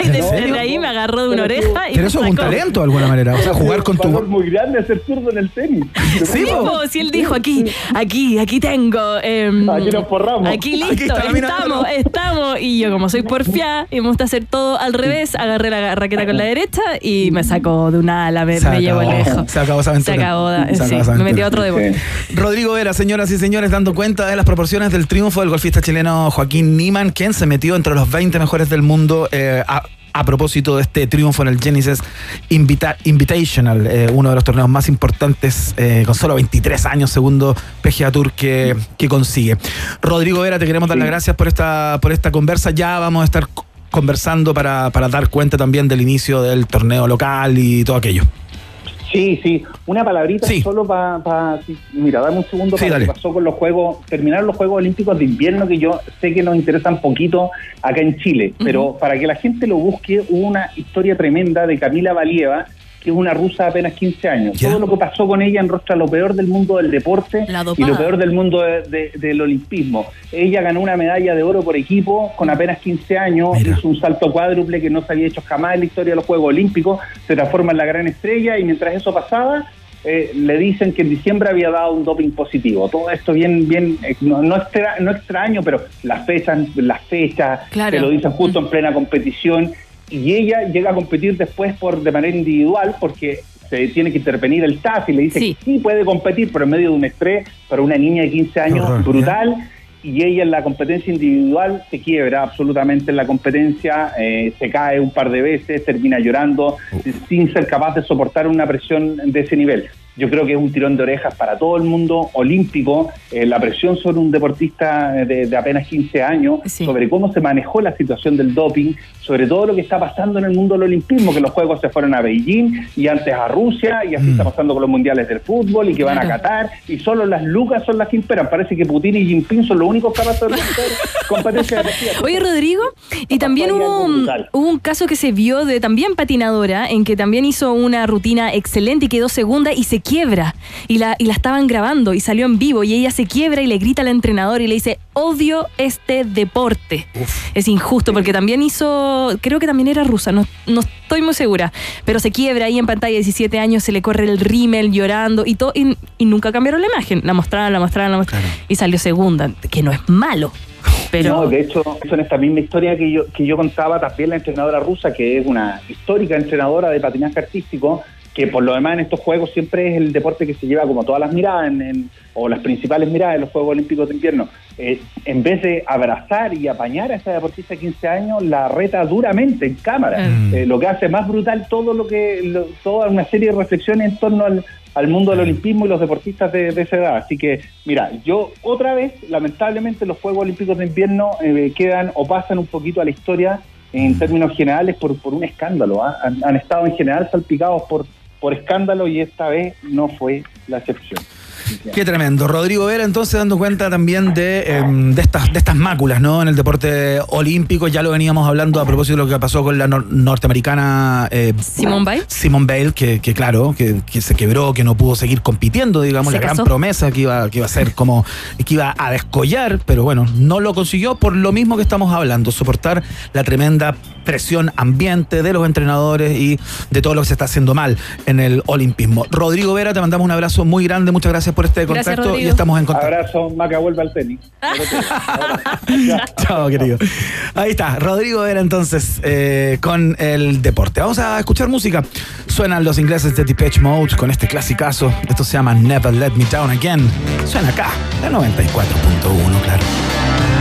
Y desde serio? ahí me agarró de una Pero oreja y Pero eso es un talento de alguna manera. O sea, jugar con tu. muy grande ser zurdo en el tenis. Sí, si él dijo aquí, aquí, aquí tengo. em, Aquí nos forramos. Aquí Aquí listo, de estamos, estamos. Y yo, como soy porfiada y me gusta hacer todo al revés, agarré la raqueta con la derecha y me sacó de una ala, me, me llevó acabó. lejos. Se acabó esa aventura. Se acabó, sí, me a otro deporte. Sí. Rodrigo Vera, señoras y señores, dando cuenta de las proporciones del triunfo del golfista chileno Joaquín Niman, quien se metió entre los 20 mejores del mundo eh, a, a propósito de este triunfo en el Genesis Invita- Invitational, eh, uno de los torneos más importantes eh, con solo 23 años, segundo PGA Tour que, que consigue. Rodrigo Vera, te queremos dar las gracias por esta, por esta conversa. Ya vamos a estar co- conversando para, para dar cuenta también del inicio del torneo local y todo aquello. Sí, sí. Una palabrita solo para... mira, dame un segundo Sí, para lo que pasó con los Juegos... Terminaron los Juegos Olímpicos de Invierno que yo sé que nos interesan poquito acá en Chile. Pero para que la gente lo busque, hubo una historia tremenda de Camila Valieva, que es una rusa de apenas 15 años. Todo lo que pasó con ella enrostra lo peor del mundo del deporte y lo peor del mundo de- de- del olimpismo. Ella ganó una medalla de oro por equipo con apenas 15 años, hizo un salto cuádruple que no se había hecho jamás en la historia de los Juegos Olímpicos, se transforma en la gran estrella y mientras eso pasaba, eh, le dicen que en diciembre había dado un doping positivo. Todo esto bien, bien, eh, no, no, extra- no extraño, pero las fechas, las fechas, Claro. te lo dicen justo en plena competición y ella llega a competir después por de manera individual porque se tiene que intervenir el TAF y le dice que sí puede competir, pero en medio de un estrés para una niña de 15 años horror, brutal. Y ella en la competencia individual se quiebra absolutamente en la competencia, eh, se cae un par de veces, termina llorando, sin ser capaz de soportar una presión de ese nivel. Yo creo que es un tirón de orejas para todo el mundo olímpico, eh, la presión sobre un deportista de, de apenas 15 años, sobre cómo se manejó la situación del doping, sobre todo lo que está pasando en el mundo del olimpismo, que los Juegos se fueron a Beijing y antes a Rusia, y así está pasando con los mundiales del fútbol y que van a. Qatar, y solo las lucas son las que imperan. Parece que Putin y Jinping son los únicos capaces de organizar competencias deportivas. Oye, Rodrigo, y también hubo un, hubo un caso que se vio de también patinadora, en que también hizo una rutina excelente y quedó segunda y se quiebra. Y la, y la estaban grabando y salió en vivo y ella se quiebra y le grita al entrenador y le dice, odio este deporte. Es injusto porque también hizo, creo que también era rusa, no, no estoy muy segura, pero se quiebra ahí en pantalla, 17 años, se le corre el rímel llorando y, todo y, y nunca cambiaron la imagen. La mostraron, la mostraron, la mostraron. Y salió segunda, que no es malo. Pero No, de hecho, eso en esta misma historia que yo, que yo contaba, también la entrenadora rusa, que es una histórica entrenadora de patinaje artístico, que por lo demás en estos Juegos siempre es el deporte que se lleva como todas las miradas, en- en- o las principales miradas en los Juegos Olímpicos de Invierno. Eh, en vez de abrazar y apañar a esa deportista de 15 años, la reta duramente en cámara. Mm. Eh, lo que hace más brutal todo lo que, lo- toda una serie de reflexiones en torno al, al mundo del olimpismo y los deportistas de, de esa edad. Así que, mira, yo otra vez, lamentablemente, los Juegos Olímpicos de Invierno eh, quedan o pasan un poquito a la historia en términos generales por, por un escándalo. ¿ah? Han, han estado en general salpicados por, por escándalo y esta vez no fue la excepción. Qué tremendo. Rodrigo Vera, entonces, dando cuenta también de, em, de, estas, de estas máculas ¿no? en el deporte olímpico. Ya lo veníamos hablando a propósito de lo que pasó con la nor- norteamericana eh, Simone Biles. Simone Bale, que, que claro, que, que se quebró, que no pudo seguir compitiendo, digamos, Se la gran promesa que iba, que iba a ser como, que iba a descollar, pero bueno, no lo consiguió por lo mismo que estamos hablando, soportar la tremenda presión ambiente de los entrenadores y de todo lo que se está haciendo mal en el olimpismo. Rodrigo Vera, te mandamos un abrazo muy grande, muchas gracias por este Gracias, contacto y Rodrigo. estamos en contacto. Abrazo, Maca, vuelve al tenis. Chao, querido. Ahí está, Rodrigo Vera entonces eh, con el deporte. Vamos a escuchar música. Suenan los ingleses de Depeche Mode con este clasicazo. Esto se llama Never Let Me Down Again. Suena acá, la 94.1, claro.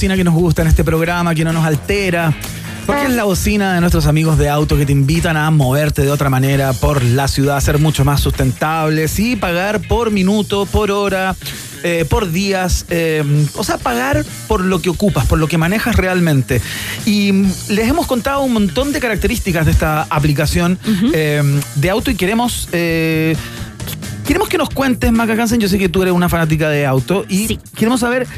Bocina que nos gusta en este programa, que no nos altera. Porque es la bocina de nuestros amigos de auto que te invitan a moverte de otra manera por la ciudad, a ser mucho más sustentables y pagar por minuto, por hora, eh, por días. eh, o sea, pagar por lo que ocupas, por lo que manejas realmente. Y les hemos contado un montón de características de esta aplicación eh, de auto y queremos. Queremos que nos cuentes, Maca Hansen, yo sé que tú eres una fanática de auto y queremos saber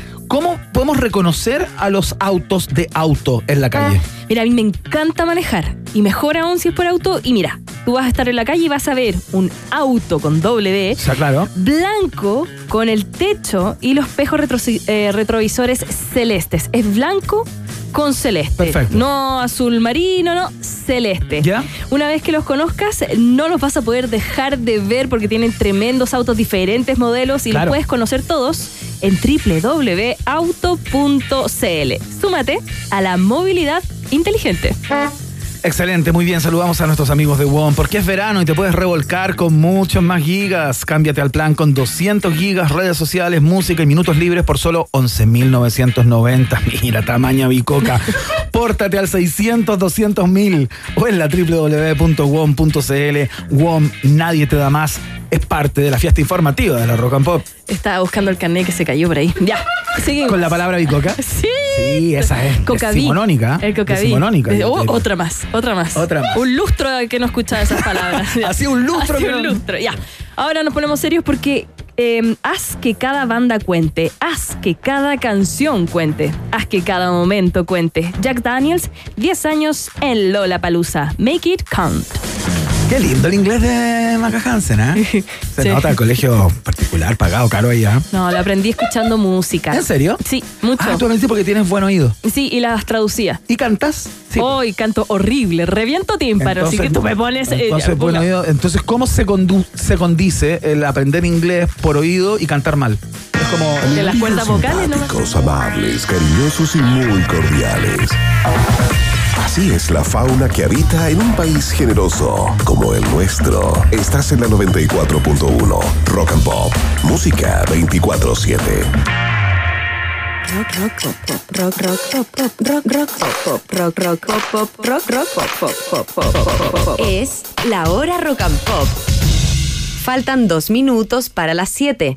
cómo reconocer a los autos de auto en la calle. Mira, a mí me encanta manejar. Y mejor aún si es por auto. Y mira, tú vas a estar en la calle y vas a ver un auto con doble D. O sea, claro. Blanco con el techo y los espejos retro- eh, retrovisores celestes. Es blanco con celeste. Perfecto. No azul marino, no, celeste. ¿Ya? Una vez que los conozcas, no los vas a poder dejar de ver porque tienen tremendos autos, diferentes modelos y Claro. los puedes conocer todos en www.auto.cl. Súmate a la movilidad inteligente. Excelente, muy bien. Saludamos a nuestros amigos de WOM porque es verano y te puedes revolcar con muchos más gigas. Cámbiate al plan con 200 gigas, redes sociales, música y minutos libres por solo 11.990. Mira, tamaña bicoca. Pórtate al 600 200 mil o en la www.wom.cl. WOM, nadie te da más. Es parte de la fiesta informativa de la Rock and Pop. Estaba buscando el carnet que se cayó por ahí. Ya, seguimos. Con la palabra bicoca. Sí. Sí, esa es. Cocaví. Decimonónica. El cocaví. Decimonónica. Oh, otra más, otra más. Otra más. Un lustro que no escuchaba esas palabras. Así un lustro Así que un no- lustro, ya. Ahora nos ponemos serios porque eh, haz que cada banda cuente, haz que cada canción cuente, haz que cada momento cuente. Jack Daniels, 10 años en Lola Palusa. Make it count. Qué lindo el inglés de Maca Hansen, ¿eh? Se Sí. nota el colegio particular, pagado caro allá. No, lo aprendí escuchando música. ¿En serio? Sí, mucho. Ah, tú aprendiste porque tienes buen oído. Sí, y las traducía. ¿Y cantas? Sí. Hoy canto horrible, reviento tímpano, así que tú me pones... eh, Entonces, ya, buen oído. Entonces, ¿cómo se, condu- se condice el aprender inglés por oído y cantar mal? Es como. de las cuerdas vocales, ¿no? Simpáticos, amables, cariñosos y muy cordiales. Así es la fauna que habita en un país generoso como el nuestro. Estás en la 94.1 Rock and Pop. Música 24-7. Rock, rock, rock, rock, rock, pop, rock, rock. Es la hora rock and pop. Faltan dos minutos para las 7.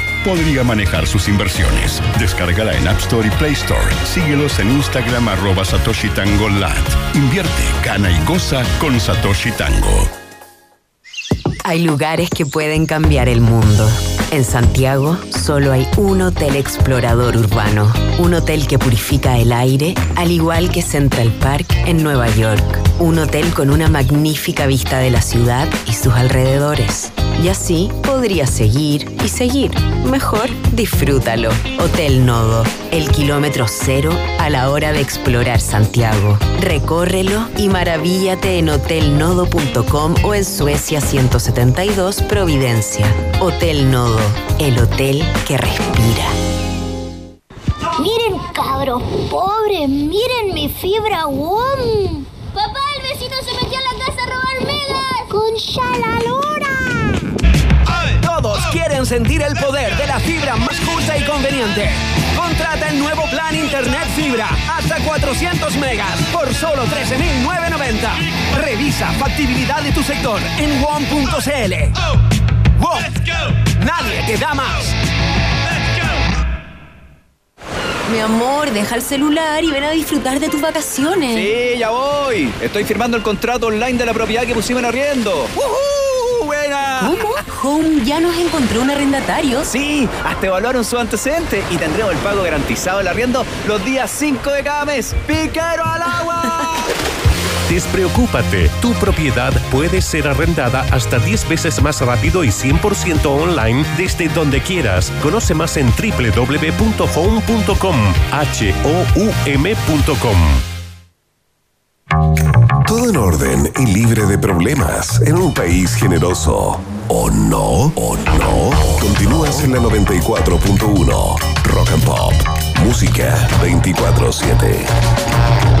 podría manejar sus inversiones. Descárgala en App Store y Play Store. Síguelos en Instagram arroba Satoshi Tango. Invierte, gana y goza con Satoshi Tango. Hay lugares que pueden cambiar el mundo. En Santiago solo hay un hotel explorador urbano, un hotel que purifica el aire, al igual que Central Park en Nueva York, un hotel con una magnífica vista de la ciudad y sus alrededores. Y así podría seguir y seguir. Mejor disfrútalo. Hotel Nodo, el kilómetro cero a la hora de explorar Santiago. Recórrelo y maravíllate en hotelnodo.com o en Suecia 172 Providencia. Hotel Nodo, el hotel que respira. Miren, cabros pobres, miren mi fibra WOM. Papá, el vecino se metió a la casa a robar megas. Con la lora. Todos quieren sentir el poder de la fibra más justa y conveniente. Contrata el nuevo plan Internet Fibra hasta 400 megas por solo 13.990. Revisa factibilidad de tu sector en WOM.cl. Nadie te da más. Mi amor, deja el celular y ven a disfrutar de tus vacaciones. Sí, ya voy. Estoy firmando el contrato online de la propiedad que pusimos en arriendo. ¡Woohoo! ¡Buena! ¿Cómo? Home ya nos encontró un arrendatario. Sí, hasta evaluaron su antecedente y tendremos el pago garantizado del arriendo los días 5 de cada mes. ¡Piquero al agua! Despreocúpate, tu propiedad puede ser arrendada hasta 10 veces más rápido y 100% online desde donde quieras. Conoce más en www.home.com. H-O-U-M.com. Todo en orden y libre de problemas en un país generoso. ¿O no? ¿O no? Continúas en la 94.1 Rock and Pop. Música 24-7.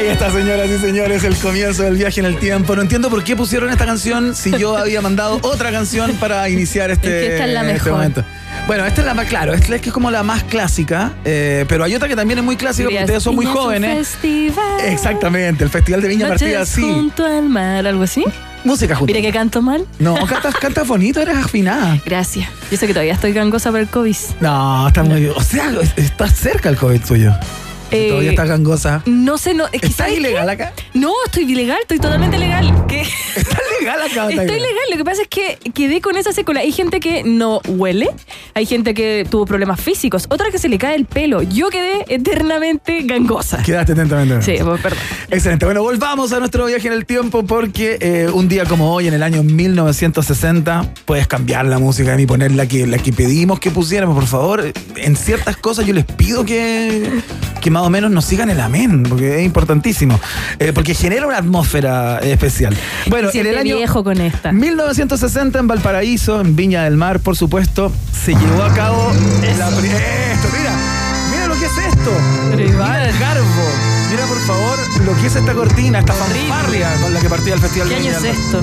Ahí está, señoras y señores, el comienzo del viaje en el tiempo. No entiendo por qué pusieron esta canción si yo había mandado otra canción para iniciar este, Es que esta es la este mejor. momento. Bueno, esta es la más, claro, esta es que es como la más clásica, eh, pero hay otra que también es muy clásica porque ustedes son muy Viña jóvenes. festival. Exactamente, el Festival de Viña Noches partida así. junto al mar, algo así. Música junto. Mire que canto mal. No, cantas, cantas bonito, eres afinada. Gracias. Yo sé que todavía estoy gangosa por el COVID. No, está muy. O sea, estás cerca el COVID tuyo. Eh, Todavía estás gangosa. No sé, no. ¿Estás ilegal acá? No, estoy ilegal, estoy totalmente legal. ¿Qué? Estás legal acá. Estoy legal, lo que pasa es que quedé con esa secuela. Hay gente que no huele, hay gente que tuvo problemas físicos, otra que se le cae el pelo. Yo quedé eternamente gangosa. Quedaste atentamente. Sí, pues, perdón. Excelente. Bueno, volvamos a nuestro viaje en el tiempo porque eh, un día como hoy, en el año 1960, puedes cambiar la música y poner la que, la que pedimos que pusiéramos, por favor. En ciertas cosas yo les pido que, que más o menos nos sigan el amén, porque es importantísimo. Eh, porque genera una atmósfera especial. Bueno, en el año viejo con esta. 1960 en Valparaíso, en Viña del Mar, por supuesto, se llevó a cabo la Esto, mira, mira lo que es esto. Mira el garbo. Mira por favor lo que es esta cortina, esta fanfarria con la que partía el Festival ¿Qué año es esto?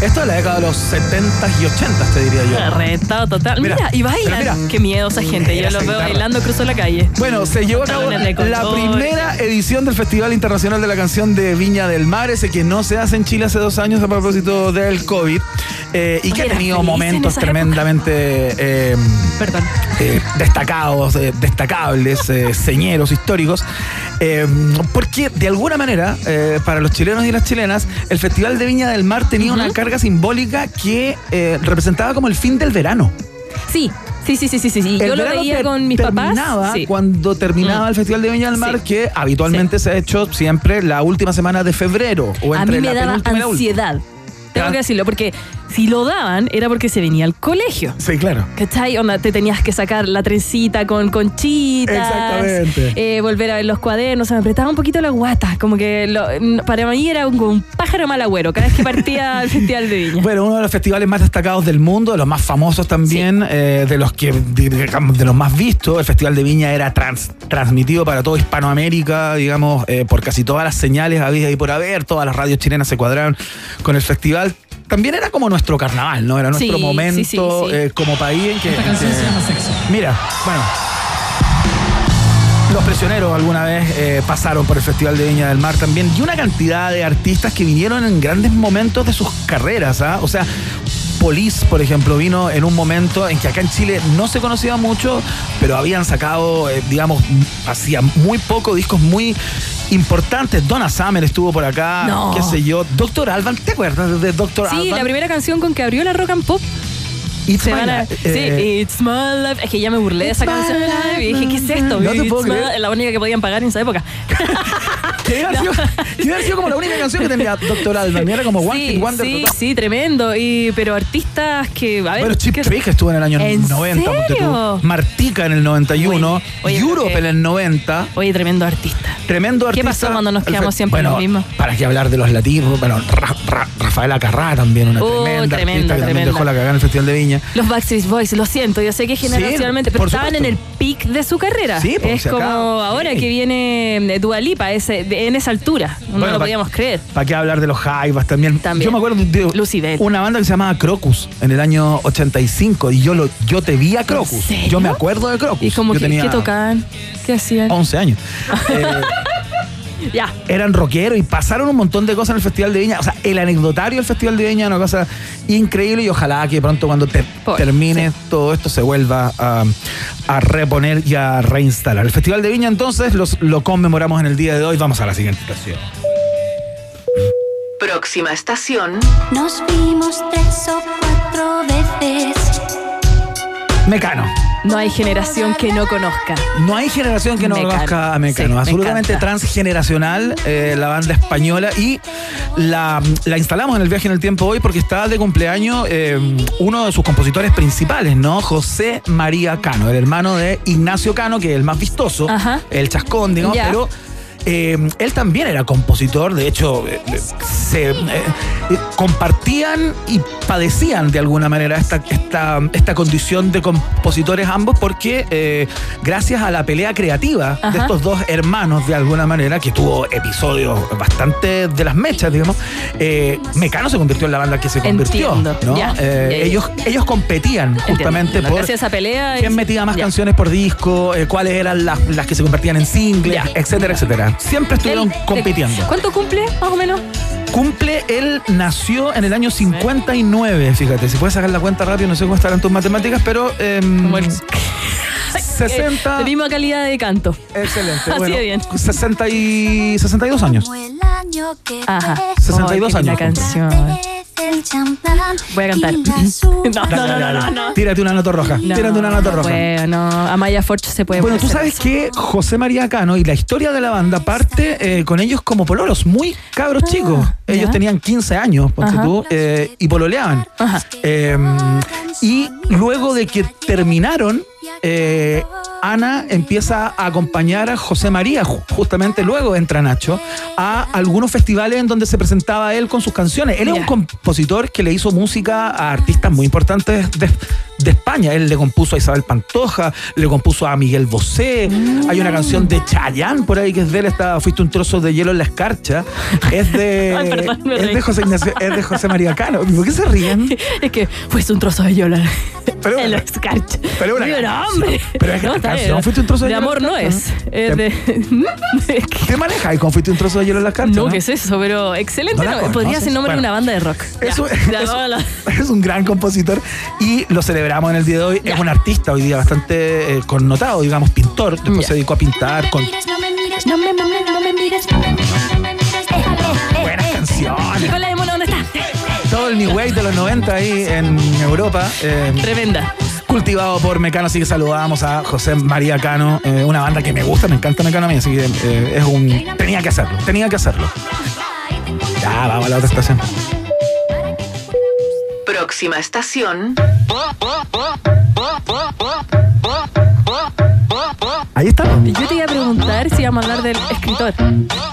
Esto es la década de los 70 y 80, te diría yo. Reventado total. Mira, Mira, y bailan. mira. Qué miedo esa gente. Yo los veo guitarra. bailando, cruzo la calle. Bueno, se llevó a cabo la primera edición del Festival Internacional de la Canción de Viña del Mar, ese que no se hace en Chile hace dos años a propósito del COVID, eh, y que ha tenido momentos tremendamente eh, Perdón. eh, destacados, eh, destacables, señeros históricos, porque de alguna manera, para los chilenos y las chilenas, el Festival de Viña del Mar tenía una carga simbólica que eh, representaba como el fin del verano. Sí, sí, sí, sí, sí. sí. El Yo lo veía con mis papás. terminaba Sí. cuando terminaba Mm. el Festival de Viña del Mar, Sí. que habitualmente se ha hecho siempre la última semana de febrero o A entre mí me la daba ansiedad. Tengo Ah. que decirlo, porque si lo daban era porque se venía al colegio. Sí, claro. ¿Cachai? Onda, te tenías que sacar la trencita con conchitas. Exactamente. eh, volver a ver los cuadernos. Se me apretaba un poquito la guata. Como que lo- n- para mí era un, un pájaro mal agüero cada vez que partía al Festival de Viña. Bueno, uno de los festivales más destacados del mundo, de los más famosos también, eh, de los que digamos, de los más vistos. El Festival de Viña era trans- transmitido para toda Hispanoamérica, digamos, eh, por casi todas las señales había y por haber, todas las radios chilenas se cuadraron con el festival. También era como nuestro carnaval, ¿no? Era nuestro Sí, momento sí, sí, sí. eh, como país en que. Esta canción en que- se llama Sexo. Mira, bueno. Los prisioneros alguna vez eh, pasaron por el Festival de Viña del Mar también y una cantidad de artistas que vinieron en grandes momentos de sus carreras. ¿ah? O sea, Police, por ejemplo, vino en un momento en que acá en Chile no se conocía mucho, pero habían sacado, eh, digamos, hacía muy poco discos muy importantes. Donna Summer estuvo por acá, No. qué sé yo. Doctor Alban, ¿te acuerdas de Doctor Sí, Alban? la primera canción con que abrió la rock and pop. It's My Life, sí, eh, It's My Life. Es que ya me burlé de esa canción. life, Y dije, ¿qué es esto? No te It's puedo my- creer. La única que podían pagar en esa época. Que debe haber sido, que debe haber sido como la única canción que tenía Doctor Alban. Era como One sí, Hit Wonder sí, total. sí, tremendo. Y, pero artistas que, a ver. Bueno, Chip ¿qué- Trick estuvo en el año ¿En 90. ponte tú. serio? Martica en el 91. Oye, Europe porque- en el 90. Oye, tremendo artista. Tremendo ¿Qué artista. pasó cuando nos quedamos siempre en bueno, lo mismo? Para qué hablar de los latinos. Bueno, Ra- Ra- Rafaela Carrá también, una Oh, tremenda tremenda, artista que también dejó la cagada en el Festival de Viña. Los Backstreet Boys, lo siento, yo sé que generacionalmente, pero estaban en el pic de su carrera. Sí, es si como acá- ahora sí. que viene Dualipa ese, de- en esa altura. No Bueno, lo pa- podíamos creer. ¿Para qué hablar de los Jaivas también? Yo me acuerdo de una banda que se llamaba Crocus en el año 85 y yo lo yo te vi a Crocus. Yo me acuerdo de Crocus. ¿Y como yo que, tenía qué tocaban? ¿Qué hacían? 11 años. Eh, Ya. eran rockeros y pasaron un montón de cosas en el Festival de Viña. O sea, el anecdotario del Festival de Viña es una cosa increíble y ojalá que pronto cuando te termine todo esto se vuelva a, a reponer y a reinstalar. El Festival de Viña entonces los- lo conmemoramos en el día de hoy. Vamos a la siguiente estación. Próxima estación. Nos vimos tres o cuatro veces. Mecano. No hay generación que no conozca. No hay generación que no Mecano. conozca a Mecano. Sí, Absolutamente transgeneracional eh, la banda española y la, la instalamos en el viaje en el tiempo hoy porque está de cumpleaños eh, uno de sus compositores principales, ¿no? José María Cano, el hermano de Ignacio Cano, que es el más vistoso, el chascón, digamos, Ya. pero eh, él también era compositor, de hecho, eh, eh, se eh, compartían y padecían de alguna manera esta, esta, esta condición de compositores ambos, porque gracias a la pelea creativa de estos dos hermanos, de alguna manera, que tuvo episodios bastante de las mechas, digamos, Mecano se convirtió en la banda que se convirtió. ¿no? ya, ya, ya. Ellos, ellos competían justamente Entiendo. por Gracias a esa pelea. quién metía más canciones por disco, cuáles eran las, las que se convertían en singles, etcétera, etcétera. Siempre estuvieron compitiendo. ¿Cuánto cumple, más o menos? Cumple, él nació en el año 59, fíjate, si puedes sacar la cuenta rápido, no sé cómo estarán tus matemáticas, pero... em, 60... De misma calidad de canto. Excelente. Así bueno, de bien. 60 y 62 años. Ajá. 62 Ay, qué linda años. canción. Voy a cantar. No, no, no, no, no, no. Tírate una nota roja. Tírate una nota roja. Bueno, Amaya Forch se puede Bueno, tú sabes que José María Cano y la historia de la banda parte eh, con ellos como pololos, muy cabros chicos. Ellos ya. tenían 15 años, ponte tú, eh, y pololeaban. Eh, y luego de que terminaron, eh, Ana empieza a acompañar a José María, ju- justamente luego entra Nacho, a algunos festivales en donde se presentaba él con sus canciones. Él es un compositor que le hizo música a artistas muy importantes de, de España. Él le compuso a Isabel Pantoja, le compuso a Miguel Bosé. Hay una canción de Chayanne por ahí que es de él, está, fuiste un trozo de hielo en la escarcha. Es de, Ay, perdón, me es reí. de José Ignacio- es de José María Cano. ¿Por qué se ríen? Es que fuiste un trozo de yola. Pero en escarcha. pero una Digo, no, canción. hombre. Pero es que No, la canción, fuiste un trozo de De hielo amor no es. escarcha. Es de. ¿Qué manejáis con fuiste un trozo de hielo en la escarcha? No, ¿qué es eso? Pero excelente. ¿No ¿no? Podría ser nombre de una banda de rock. Es un, Ya, es- no, un gran compositor y lo celebramos en el día de hoy. Es un artista hoy día bastante eh, connotado, digamos, pintor. Después se dedicó a pintar con No me mires, no me mires, no me mires, no me mires, no me mires. buenas canciones. ¿Y con la de Mono dónde está? New Wave de los 90 ahí en Europa. eh, Tremenda. cultivado por Mecano, así que saludamos a José María Cano, eh, una banda que me gusta, me encanta Mecano a mí, así que eh, es un... Tenía que hacerlo, tenía que hacerlo. Ya, vamos a la otra estación. Próxima estación. Ahí está. Yo te iba a preguntar si íbamos a hablar del escritor.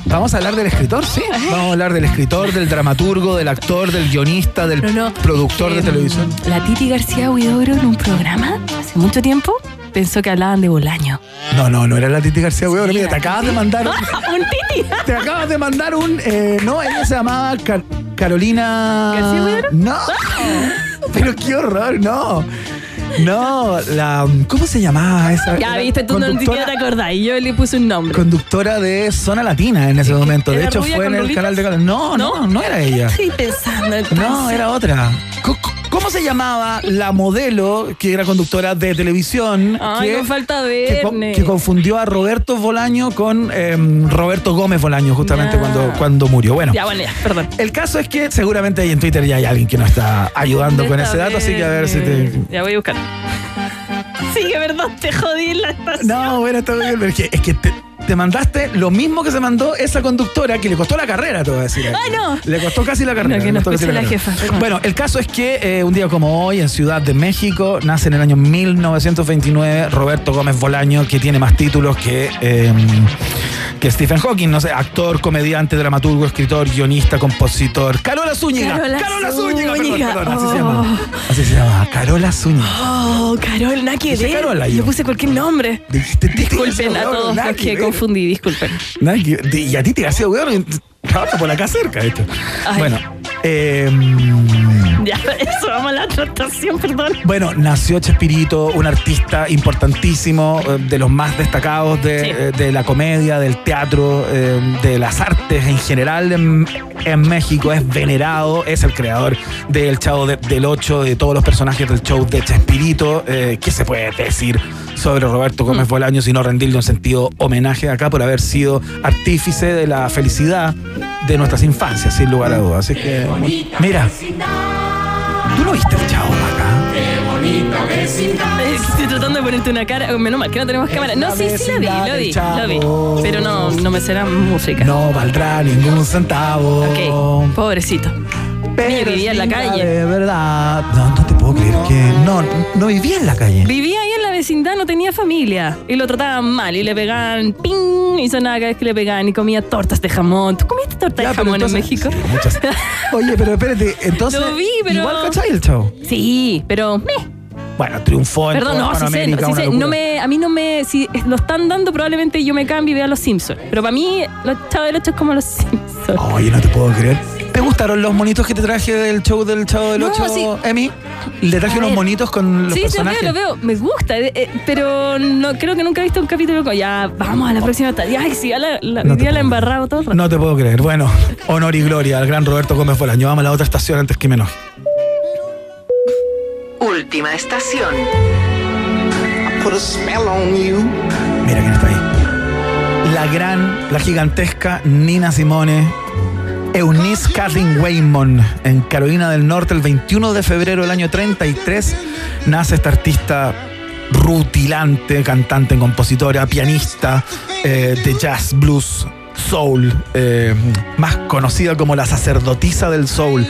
Vamos a hablar del escritor, sí. Vamos a hablar del escritor, del dramaturgo, del actor, del guionista, del productor de televisión. La Titi García Huidobro en un programa hace mucho tiempo pensó que hablaban de Bolaño. No, no, no era la Titi García Huevo. Mira, te acabas de mandar un... ¡Un Titi! Te acabas de mandar un... eh, no, ella se llamaba Car- Carolina... ¿García Huidobro? No. Pero qué horror, no. No, la... ¿Cómo se llamaba esa? Ya viste, tú no ni siquiera te acordás. Y yo le puse un nombre. Conductora de Zona Latina en ese momento. De ¿Era hecho, fue en el canal de... No, no, no era ella. Estoy pensando. No, era otra. ¿Cómo se llamaba la modelo que era conductora de televisión? Ay, que, falta que, verne. que confundió a Roberto Bolaño con em, Roberto Gómez Bolaño, justamente cuando, cuando murió. Bueno, Ya, bueno, ya, perdón. el caso es que seguramente ahí en Twitter ya hay alguien que nos está ayudando con ese dato, así que a ver si te. Ya voy a buscar. Sí, que perdón, te jodí en la estación. No, bueno, está bien, pero es que, es que te, te mandaste lo mismo que se mandó esa conductora que le costó la carrera, te voy a decir. ¡Ay, no! Le costó casi la carrera. No, que nos casi la carrera. jefa. Bueno, el caso es que eh, un día como hoy, en Ciudad de México, nace en el año 1929 Roberto Gómez Bolaño, que tiene más títulos que, eh, que Stephen Hawking, no sé, actor, comediante, dramaturgo, escritor, guionista, compositor. Carola Zúñiga. Carola Zúñiga, perdón, Zúñiga. perdón, así se Oh. llama. Así se llama, Carola Zúñiga. Oh, Carol, nada que Dice ver. Carola, yo. puse cualquier nombre. Disculpen a todos los que. Confundí, disculpen. Y a ti te hacía weón. Trabaja por acá cerca, de hecho. Ay. Bueno, eh, Ya, eso, vamos a la otra estación, perdón. Bueno, nació Chespirito, un artista importantísimo, eh, de los más destacados de, eh, de la comedia, del teatro, eh, de las artes en general en, en México. Es venerado, es el creador del Chavo de- del 8, de todos los personajes del show de Chespirito. Eh, ¿Qué se puede decir sobre Roberto Gómez Bolaño sino rendirle un sentido homenaje acá por haber sido artífice de la felicidad de nuestras infancias, sin lugar a dudas? Así que, mira. ¿Tú no viste el chavo acá? Estoy tratando de ponerte una cara. Menos mal que no tenemos cámara. No, sí, sí la vi, lo vi, lo vi. Pero no, no me será música. No valdrá ningún centavo. Ok, pobrecito. Que vivía en la calle. De verdad. No, no te puedo creer que. No, no vivía en la calle. Vivía ahí vecindad, no tenía familia. Y lo trataban mal. Y le pegaban ping. Y sonaba cada vez que le pegaban. Y comía tortas de jamón. ¿Tú comiste torta Ya, de jamón entonces- en México? sí, muchas. Oye, pero espérate, entonces. Lo vi, pero- Igual cachai el chavo. Sí, pero. meh. Bueno, triunfó en Perdón, no, sí sé, no me, a mí no me, si lo están dando probablemente yo me cambie y vea los Simpsons, pero para mí los Chavos del Ocho es como los Simpsons. Oye, no te puedo creer. ¿Te gustaron los monitos que te traje del show del Chavo del No, 8, sí. Emi? Le traje A unos ver. monitos con los sí, sí, lo personajes. veo, lo veo, me gusta, eh, eh, pero no creo que nunca he visto un capítulo con ya, vamos a la próxima, ta- ya, sí, ya la, No día la he embarrado todo. No te puedo creer. Bueno, honor y gloria al gran Roberto Gómez Bolaño. Vamos a la otra estación antes que me enoje. Última estación. Mira quién está ahí. La gran, la gigantesca Nina Simone. Eunice Kathleen Waymon en Carolina del Norte el 21 de febrero del año 33 nace esta artista rutilante, cantante, compositora, pianista eh, de jazz, blues, soul, eh, más conocida como la sacerdotisa del soul.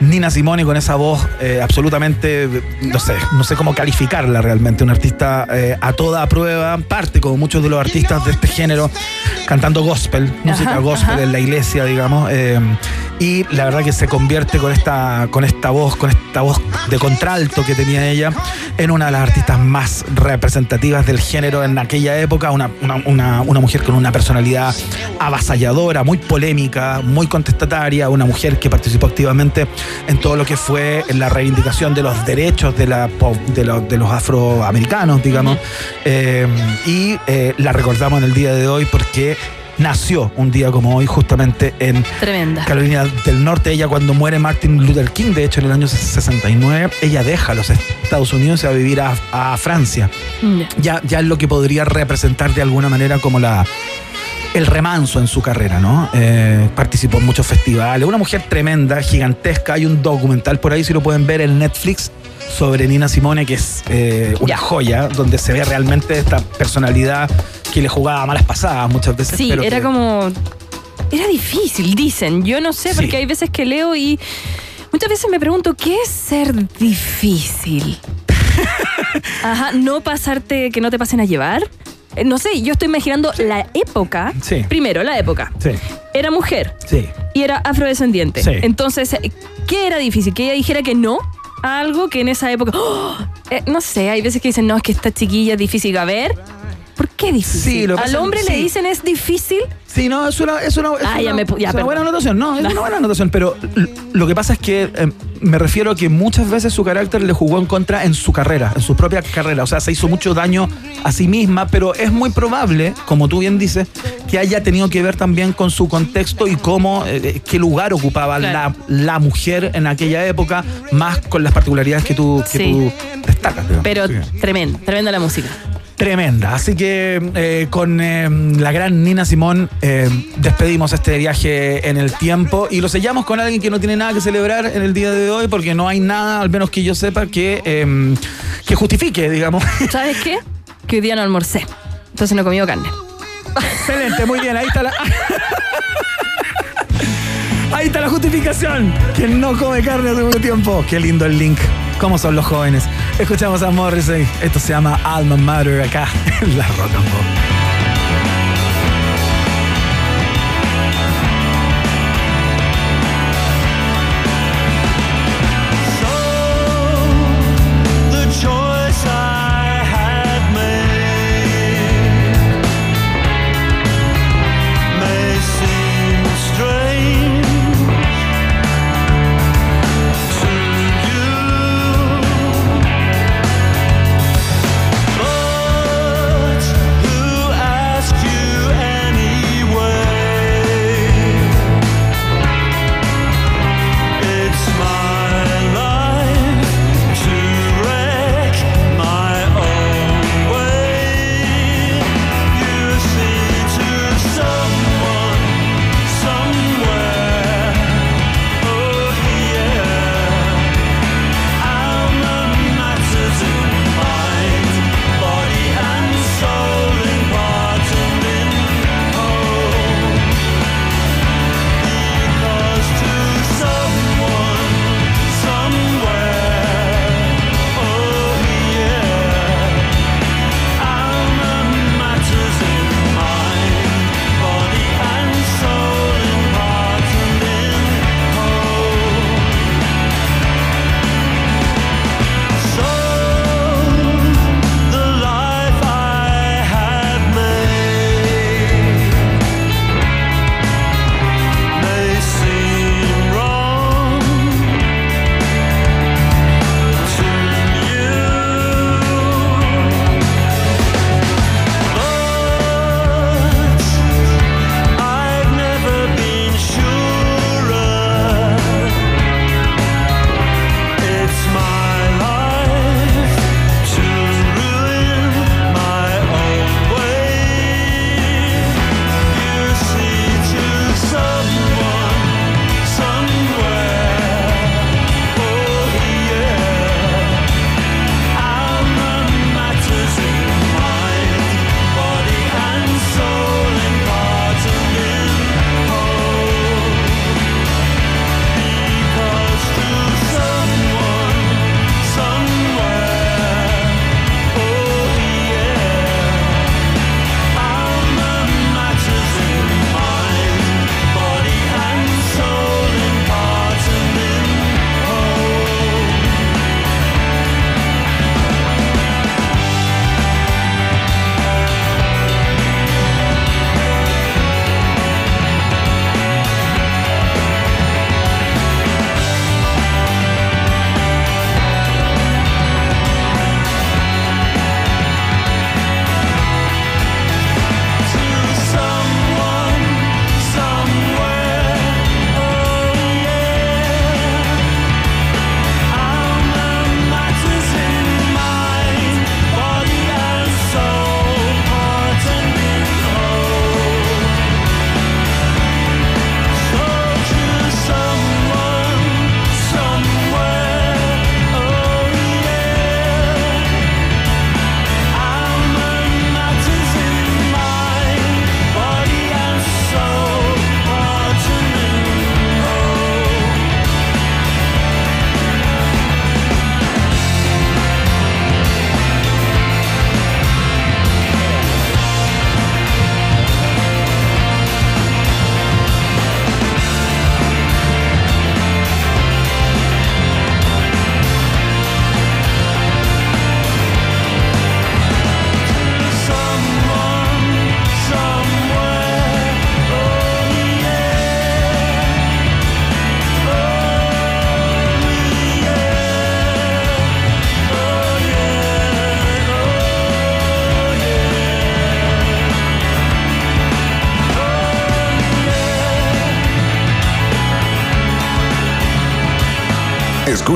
Nina Simone con esa voz eh, absolutamente, no sé, no sé cómo calificarla realmente, una artista eh, a toda prueba, parte como muchos de los artistas de este género, cantando gospel, música gospel ajá. en la iglesia, digamos, eh, y la verdad que se convierte con esta, con esta voz, con esta voz de contralto que tenía ella, en una de las artistas más representativas del género en aquella época, una, una, una- una mujer con una personalidad avasalladora, muy polémica, muy contestataria, una mujer que participó activamente en todo lo que fue la reivindicación de los derechos de, la, de, los, de los afroamericanos, digamos, Eh, y eh, la recordamos en el día de hoy porque nació un día como hoy justamente en Tremenda. Carolina del Norte, ella cuando muere Martin Luther King, de hecho en el año 69, ella deja los Estados Unidos y va a vivir a, a Francia. Ya, ya es lo que podría representar de alguna manera como la el remanso en su carrera, ¿no? Eh, participó en muchos festivales, una mujer tremenda, gigantesca, hay un documental por ahí, si lo pueden ver en Netflix, sobre Nina Simone, que es eh, una joya, donde se ve realmente esta personalidad que le jugaba malas pasadas muchas veces. Sí, pero era que- como. Era difícil, dicen. Yo no sé, Sí. porque hay veces que leo y muchas veces me pregunto, ¿qué es ser difícil? Ajá, no pasarte, que no te pasen a llevar. Eh, No sé, yo estoy imaginando la época. Sí. Primero, la época. Sí, Era mujer sí. y era afrodescendiente. Sí. Entonces, eh, ¿qué era difícil? Que ella dijera que no a algo que en esa época. ¡Oh! Eh, no sé, hay veces que dicen, no, es que esta chiquilla es difícil. A ver, ¿por qué difícil? Sí, lo que Al hombre sí. le dicen es difícil. Sí, no, es una, es una, es Ah, ya una- me pu- ya, es una perdón. buena anotación, no, es una buena anotación, pero lo que pasa es que eh, me refiero a que muchas veces su carácter le jugó en contra en su carrera, en su propia carrera, o sea, se hizo mucho daño a sí misma, pero es muy probable, como tú bien dices, que haya tenido que ver también con su contexto y cómo, eh, qué lugar ocupaba Claro. la, la mujer en aquella época, más con las particularidades que tú, que Sí. tú destacas. digamos. Pero Así que- tremenda, tremenda la música. Tremenda. Así que eh, con eh, la gran Nina Simón eh, despedimos este viaje en el tiempo y lo sellamos con alguien que no tiene nada que celebrar en el día de hoy porque no hay nada, al menos que yo sepa, que, eh, que justifique, digamos. ¿Sabes qué? Que hoy día no almorcé. Entonces no he comido carne. Excelente, muy bien, ahí está la. Ahí está la justificación. Que no come carne hace mucho tiempo. Qué lindo el link. ¿Cómo son los jóvenes? Escuchamos a Morrissey. Esto se llama Alma Mater acá en la Rock.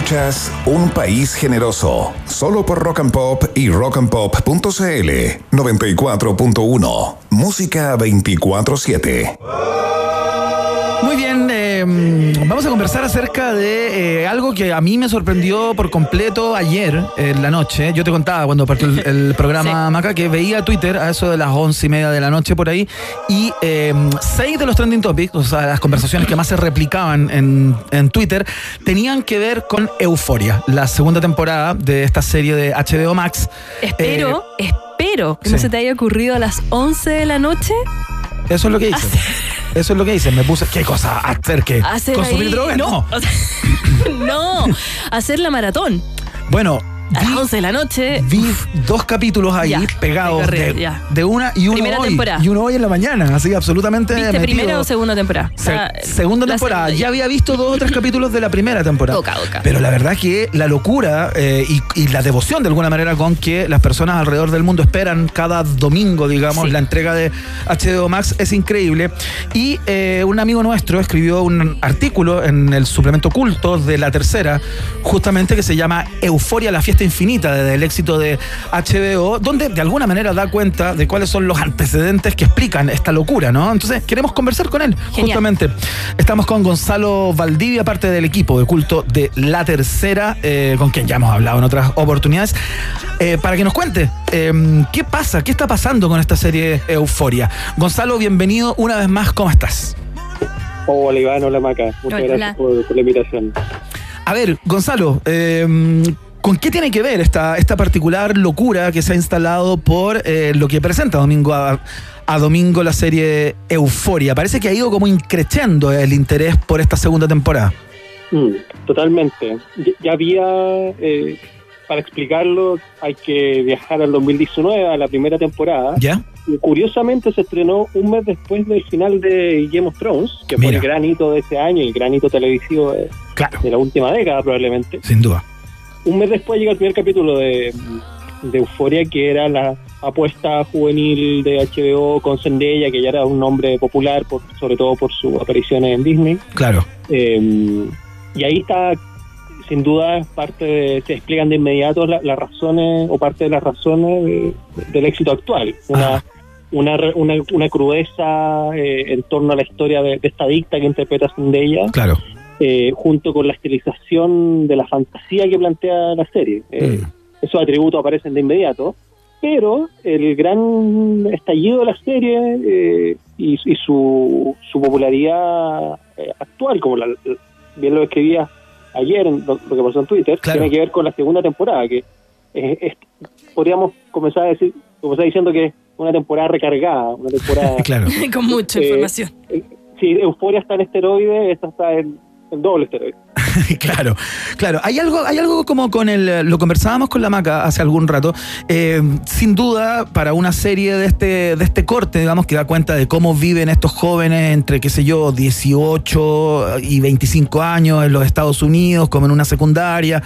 Escuchas Un País Generoso, solo por Rock and Pop y rockandpop.cl 94.1, música 24/7. Muy bien, eh, vamos a conversar acerca de eh, algo que a mí me sorprendió por completo ayer en la noche. Yo te contaba cuando partió el, el programa Maca que veía Twitter a eso de las once y media de la noche por ahí y eh, seis de los trending topics, o sea, las conversaciones que más se replicaban en, en Twitter, tenían que ver con Euforia, la segunda temporada de esta serie de HBO Max. Espero, espero que no se te haya ocurrido a las 11 de la noche Eso es lo que hice. Eso es lo que hice. Me puse. ¿Qué cosa? ¿Hacer qué? hacer ¿Consumir ahí- drogas? No, no, hacer la maratón. Bueno, A las 11 de la noche. vi dos capítulos ahí Ya, pegados de una y uno Primera hoy. temporada. Y uno hoy en la mañana. Así absolutamente. ¿Viste metido. primera o segunda temporada? Se- segunda la temporada. segunda, Ya había visto dos o tres capítulos de la primera temporada. Oca, oca. Pero la verdad que la locura eh, y, y la devoción de alguna manera con que las personas alrededor del mundo esperan cada domingo, digamos, Sí. la entrega de HBO Max es increíble. Y eh, un amigo nuestro escribió un artículo en el suplemento culto de la tercera, justamente que se llama Euforia, la fiesta infinita del éxito de HBO, donde de alguna manera da cuenta de cuáles son los antecedentes que explican esta locura, ¿no? Entonces queremos conversar con él, Genial. justamente. Estamos con Gonzalo Valdivia, parte del equipo de culto de La Tercera, eh, con quien ya hemos hablado en otras oportunidades, eh, para que nos cuente eh, qué pasa, qué está pasando con esta serie Euforia. Gonzalo, bienvenido una vez más, ¿cómo estás? Hola Iván, hola Maca, muchas Hola. gracias por, por la invitación. A ver, Gonzalo, eh, ¿con qué tiene que ver esta, esta particular locura que se ha instalado por eh, lo que presenta domingo a, a domingo la serie Euforia? Parece que ha ido como increciendo el interés por esta segunda temporada. Mm, totalmente. Ya, ya había, eh, para explicarlo, hay que viajar al 2019, a la primera temporada. ¿Ya? Y curiosamente se estrenó un mes después del final de Game of Thrones, que fue Mira. el gran hito de ese año, el gran hito televisivo de, Claro. de la última década probablemente. Sin duda. Un mes después llega el primer capítulo de, de Euforia, que era la apuesta juvenil de HBO con Zendaya, que ya era un nombre popular, por, sobre todo por su aparición en Disney. Claro. Eh, y ahí está, sin duda, parte de, se explican de inmediato la- las razones o parte de las razones de- del éxito actual. Una, una, re- una, una crudeza eh, en torno a la historia de, de esta dicta que interpreta Zendaya, Claro. Eh, junto con la estilización de la fantasía que plantea la serie. Eh, Esos atributos aparecen de inmediato, pero el gran estallido de la serie eh, y, y su, su popularidad eh, actual, como la- bien lo escribía ayer, en lo, lo que pasó en Twitter, Claro. tiene que ver con la segunda temporada, que es- es- podríamos comenzar a decir, comenzar diciendo que es una temporada recargada, una temporada... Claro. Con mucha Eh, información. Sí, Euforia está en esteroide, esta está en, en doble esteroide. claro, claro. Hay algo, hay algo como con el. Lo conversábamos con la maca hace algún rato. Eh, sin duda, para una serie de este, de este corte, digamos, que da cuenta de cómo viven estos jóvenes entre, qué sé yo, 18 y 25 años en los Estados Unidos, como en una secundaria.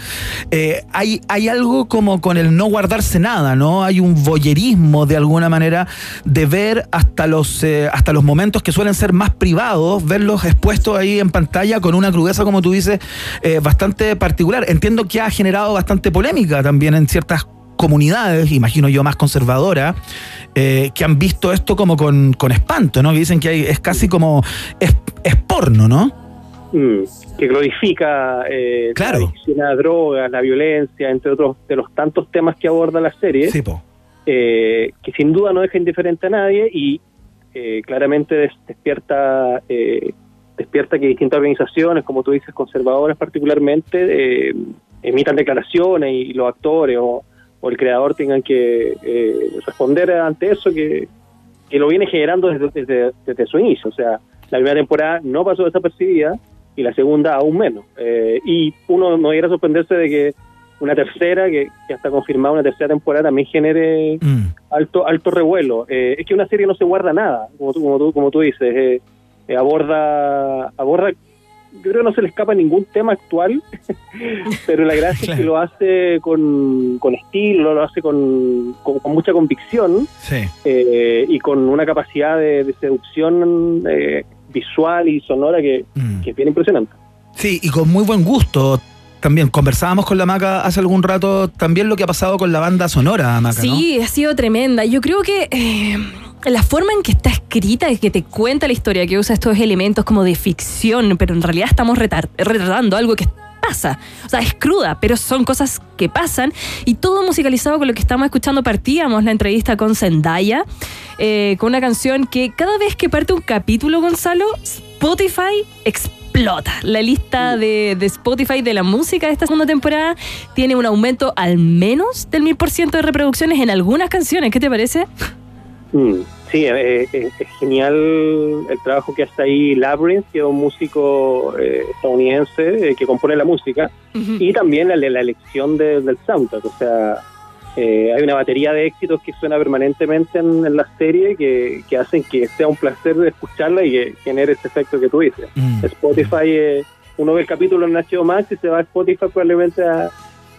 eh, hay, hay algo como con el no guardarse nada, ¿no? Hay un voyerismo de alguna manera de ver hasta los, eh, hasta los momentos que suelen ser más privados, verlos expuestos ahí en pantalla con una crudeza, como tú dices, eh, bastante particular. Entiendo que ha generado bastante polémica también en ciertas comunidades, imagino yo más conservadoras, eh, que han visto esto como con, con espanto, ¿no? Que dicen que hay- es casi como, es, es porno, ¿no? Mm, que glorifica eh, Claro. la adicción a drogas, la violencia, entre otros de los tantos temas que aborda la serie, Sí, po. eh, que sin duda no deja indiferente a nadie y eh, claramente des- despierta despierta que distintas organizaciones, como tú dices, conservadoras particularmente, eh, emitan declaraciones y los actores o, o el creador tengan que eh, responder ante eso que, que lo viene generando desde, desde, desde su inicio. O sea, la primera temporada no pasó desapercibida y la segunda aún menos. Eh, y uno no debiera sorprenderse de que una tercera, que ya está confirmada una tercera temporada, también genere alto alto revuelo. Eh, es que una serie no se guarda nada, como tú, como tú, como tú dices. Eh, aborda, aborda, yo creo que no se le escapa ningún tema actual, pero la gracia es que lo hace con, con estilo, lo hace con, con, con mucha convicción Sí. eh, y con una capacidad de, de seducción eh, visual y sonora que, que es bien impresionante. Sí, y con muy buen gusto también conversábamos con la Maca hace algún rato, también lo que ha pasado con la banda sonora, Maca, ¿no? Sí, ha sido tremenda. Yo creo que eh, la forma en que está escrita, es que te cuenta la historia, que usa estos elementos como de ficción, pero en realidad estamos retratando algo que pasa. O sea, es cruda, pero son cosas que pasan. Y todo musicalizado con lo que estamos escuchando. Partíamos la entrevista con Zendaya, eh, con una canción que cada vez que parte un capítulo, Gonzalo, Spotify explota. La lista de, de Spotify de la música de esta segunda temporada tiene un aumento al menos del 1000% de reproducciones en algunas canciones. ¿Qué te parece? Mm, sí, eh, eh, es genial el trabajo que hace ahí Labyrinth, que es un músico eh, estadounidense eh, que compone la música, y también la, la elección de- del soundtrack. O sea, eh, hay una batería de éxitos que suena permanentemente en, en la serie que, que hacen que sea un placer de escucharla y que genere ese efecto que tú dices. Spotify, eh, uno ve el capítulo en HBO Max y se va a Spotify probablemente a,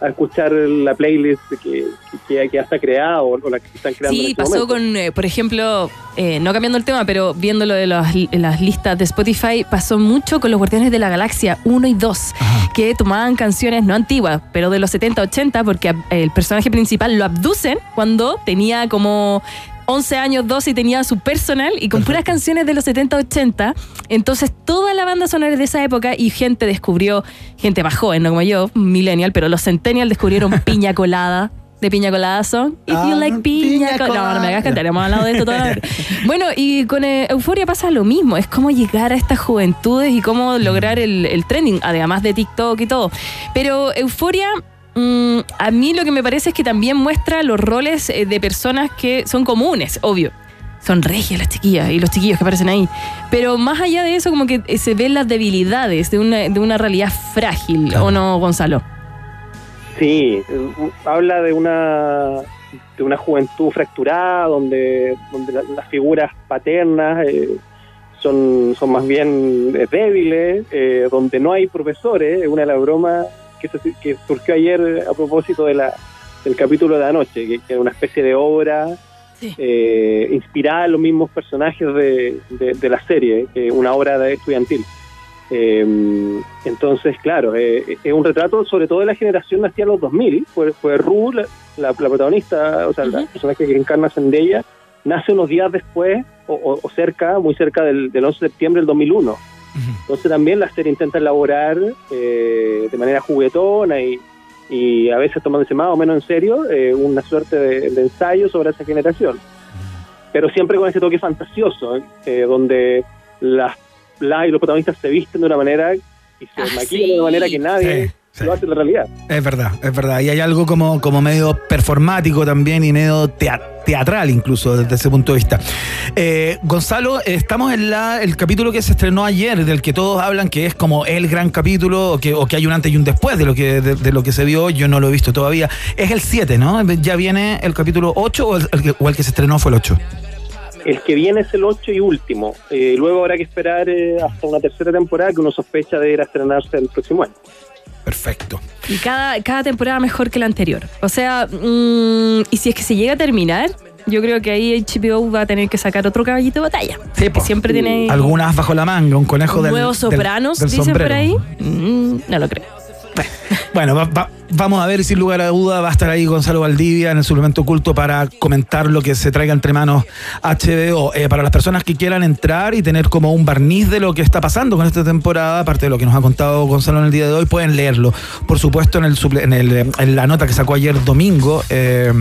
a escuchar la playlist que, que, que ya está creada o, la que están creando en Sí, este pasó momento. con, eh, por ejemplo, eh, no cambiando el tema, pero viendo lo de las, las listas de Spotify, pasó mucho con los Guardianes de la Galaxia 1 y 2, que tomaban canciones no antiguas, pero de los 70, 80, porque el personaje principal lo abducen cuando tenía como 11 años, 12 y tenía su personal y con puras canciones de los 70, 80. Entonces toda la banda sonora de esa época y gente descubrió, gente más joven, no como yo, millennial, pero los centennial descubrieron piña colada. De piña colada son. If you like piña, colada. No, no me hagas cantar, hemos hablado de esto toda la. Bueno, y con eh, Euforia pasa lo mismo. Es cómo llegar a estas juventudes y cómo lograr el, el trending, además de TikTok y todo. Pero Euforia. Mm, a mí lo que me parece es que también muestra los roles eh, de personas que son comunes, obvio. Son regias las chiquillas y los chiquillos que aparecen ahí. Pero más allá de eso, como que eh, se ven las debilidades de una, de una realidad frágil, ¿o no, Gonzalo? Sí, eh, habla de una de una juventud fracturada donde, donde la- las figuras paternas eh, son, son más bien débiles, eh, donde no hay profesores, es una de las bromas que, se- que surgió ayer a propósito de la, del capítulo de anoche, que, que era una especie de obra eh, inspirada en los mismos personajes de, de- de la serie, es una obra de estudiantil. Eh, entonces, claro, eh, es un retrato sobre todo de la generación nacida en los 2000. Fue, fue Ru, la, la- la protagonista, o sea, la personaje que encarna Zendaya, nace unos días después, o cerca, muy cerca del, del 11 de septiembre del 2001. Entonces también la serie intenta elaborar eh, de manera juguetona y, y a veces tomándose más o menos en serio eh, una suerte de, de ensayo sobre esa generación. Pero siempre con ese toque fantasioso, eh, donde las, las y los protagonistas se visten de una manera y se maquillan de una manera que nadie lo hace en la realidad. Es verdad, es verdad. Y hay algo como, como medio performático también y medio tea- teatral incluso desde ese punto de vista. Eh, Gonzalo, estamos en la, el capítulo que se estrenó ayer, del que todos hablan que es como el gran capítulo, o que, o que hay un antes y un después de lo que, de, de lo que se vio. Yo no lo he visto todavía. Es el 7, ¿no? ¿Ya viene el capítulo 8 o el, o el que se estrenó fue el 8? El que viene es el 8 y último. Eh, luego habrá que esperar eh, hasta una tercera temporada que uno sospecha de ir a estrenarse el próximo año. Perfecto. Y cada, cada temporada mejor que la anterior. O sea, mm, y si es que se llega a terminar, yo creo que ahí HBO va a tener que sacar otro caballito de batalla. que siempre tiene Algunas bajo la manga, un conejo del. nuevos sopranos, del dicen por ahí. Mm, no lo creo. Bueno, va- va- vamos a ver, sin lugar a duda, va a estar ahí Gonzalo Valdivia en el suplemento oculto para comentar lo que se traiga entre manos HBO. Eh, para las personas que quieran entrar y tener como un barniz de lo que está pasando con esta temporada, aparte de lo que nos ha contado Gonzalo en el día de hoy, pueden leerlo. Por supuesto, en, el suple- en, el, en la nota que sacó ayer domingo, eh,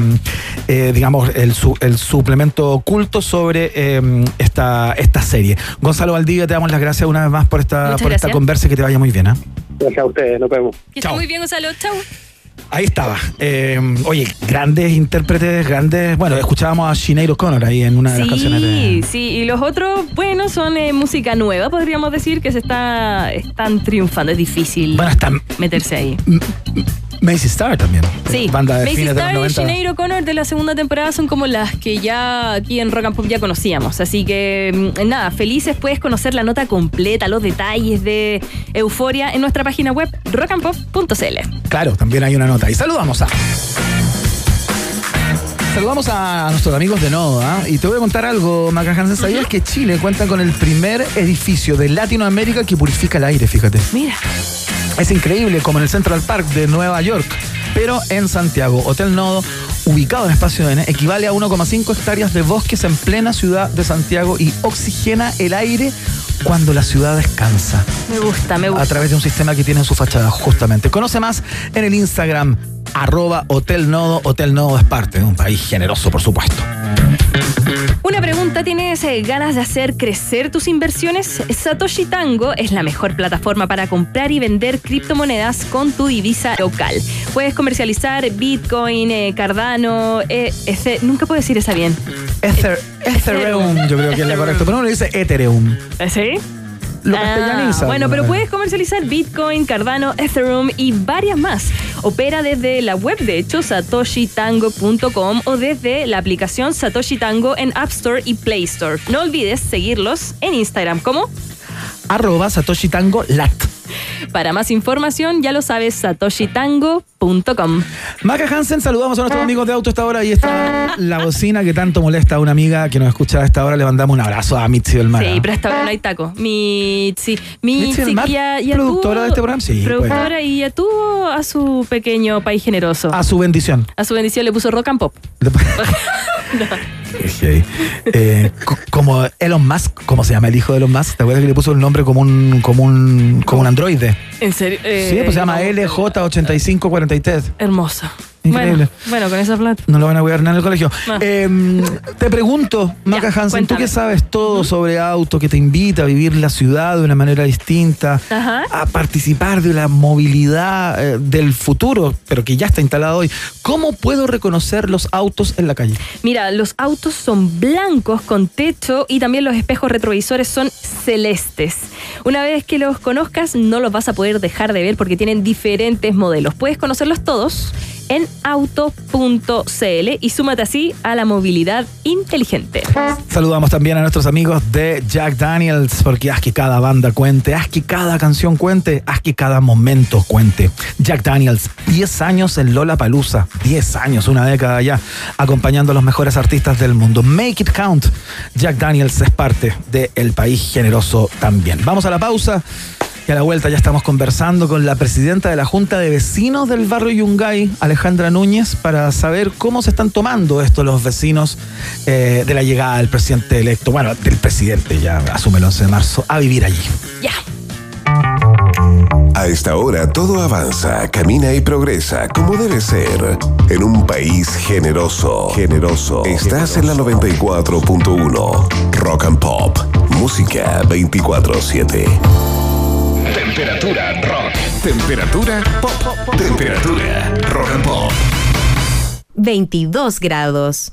eh, digamos, el, su- el suplemento oculto sobre eh, esta, esta serie. Gonzalo Valdivia, te damos las gracias una vez más por esta, Muchas por esta conversa y que te vaya muy bien. ¿ah? Gracias a ustedes, nos vemos. Esté muy bien, Gonzalo. Chau. Ahí estaba. Eh, oye, grandes intérpretes, grandes. Bueno, escuchábamos a Sinead O'Connor ahí en una de las canciones de. Sí, sí, y los otros, bueno, son eh, música nueva, podríamos decir, que se está, están triunfando. Es difícil meterse ahí. Macy Star también. Sí, Banda de Macy de Star los y 90. Sinead O'Connor de la segunda temporada son como las que ya aquí en Rock and Pop ya conocíamos. Así que mm, nada, felices puedes conocer la nota completa, los detalles de Euforia en nuestra página web rockandpop.cl. Claro, también hay una nota. Y saludamos a. Saludamos a nuestros amigos de Noda y te voy a contar algo, Maca Hansen. ¿Sabías que Chile cuenta con el primer edificio de Latinoamérica que purifica el aire? Fíjate. Mira. Es increíble, como en el Central Park de Nueva York, pero en Santiago. Hotel Nodo, ubicado en Espacio N, equivale a 1,5 hectáreas de bosques en plena ciudad de Santiago y oxigena el aire cuando la ciudad descansa. Me gusta, me gusta. A través de un sistema que tiene en su fachada, justamente. Conoce más en el Instagram, arroba Hotel Nodo. Hotel Nodo es parte de un país generoso, por supuesto. Una pregunta, ¿tienes eh, ganas de hacer crecer tus inversiones? Satoshi Tango es la mejor plataforma para comprar y vender criptomonedas con tu divisa local. Puedes comercializar Bitcoin, eh, Cardano, eh, ese- nunca puedo decir esa bien. Ether, Ethereum, yo creo que es la correcta, pero uno dice Ethereum. ¿Sí? Lo Ah, bueno, pero puedes comercializar Bitcoin, Cardano, Ethereum y varias más. Opera desde la web, de hecho, satoshitango.com o desde la aplicación Satoshi Tango en App Store y Play Store. No olvides seguirlos en Instagram como Arroba Satoshi Tango Lat. Para más información, ya lo sabes, satoshitango.com. Maca Hansen, saludamos a nuestros amigos de auto a esta hora. Y está la bocina que tanto molesta a una amiga que nos escucha a esta hora. Le mandamos un abrazo a Mitzi del Mar. Sí, pero esta hora no hay taco. Mitzi, Mitzi Mitzi, del Mar, ya, ya productora tuvo- de este programa, sí, pues. Productora y ya tuvo a su pequeño país generoso. A su bendición. A su bendición le puso rock and pop. Eh, co- como Elon Musk, ¿cómo se llama el hijo de Elon Musk? ¿Te acuerdas que le puso el nombre como un, como un, como un androide? En serio. eh, sí, pues se llama LJ8543. Hermoso. Increíble. Bueno, bueno, con esa plata. No lo van a gobernar en el colegio. Eh, te pregunto, Maca Hansen, tú que sabes todo sobre auto, que te invita a vivir la ciudad de una manera distinta, Ajá. a participar de la movilidad eh, del futuro, pero que ya está instalada hoy, ¿cómo puedo reconocer los autos en la calle? Mira, los autos son blancos con techo y también los espejos retrovisores son celestes. Una vez que los conozcas, no los vas a poder dejar de ver porque tienen diferentes modelos. Puedes conocerlos todos en auto.cl y súmate así a la movilidad inteligente. Saludamos también a nuestros amigos de Jack Daniels, porque haz que cada banda cuente, haz que cada canción cuente, haz que cada momento cuente. Jack Daniels, 10 años en Lola Palusa, 10 años, una década ya, acompañando a los mejores artistas del mundo. Make it count. Jack Daniels es parte del país generoso también. Vamos a la pausa. Y a la vuelta ya estamos conversando con la presidenta de la Junta de Vecinos del barrio Yungay, Alejandra Núñez, para saber cómo se están tomando esto los vecinos eh, de la llegada del presidente electo, bueno, del presidente ya asume el 11 de marzo, a vivir allí. Ya. A esta hora todo avanza, camina y progresa como debe ser. En un país generoso, generoso. Estás en la 94.1. Rock and Pop. Música 24-7. Temperatura rock. Temperatura pop. Temperatura rock and pop. 22 grados.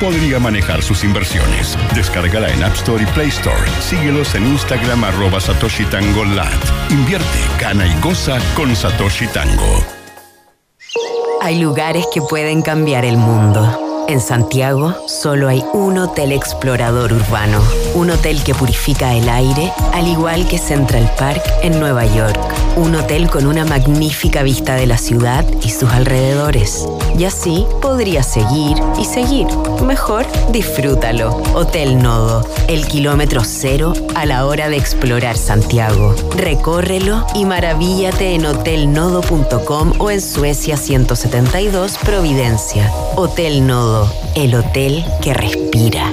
podría manejar sus inversiones. Descárgala en App Store y Play Store. Síguelos en Instagram arroba Satoshi Tango. Invierte, gana y goza con Satoshi Tango. Hay lugares que pueden cambiar el mundo. En Santiago solo hay un hotel explorador urbano, un hotel que purifica el aire, al igual que Central Park en Nueva York, un hotel con una magnífica vista de la ciudad y sus alrededores. Y así podrías seguir y seguir. Mejor disfrútalo. Hotel Nodo, el kilómetro cero a la hora de explorar Santiago. Recórrelo y maravíllate en hotelnodo.com o en Suecia 172 Providencia. Hotel Nodo, el hotel que respira.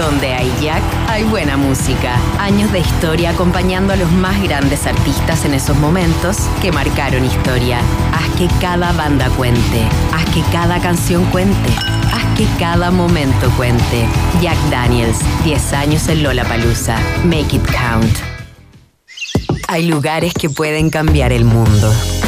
Donde hay Jack, hay buena música. Años de historia acompañando a los más grandes artistas en esos momentos que marcaron historia. Haz que cada banda cuente. Haz que cada canción cuente. Haz que cada momento cuente. Jack Daniels, 10 años en Lollapalooza. Make it count. Hay lugares que pueden cambiar el mundo.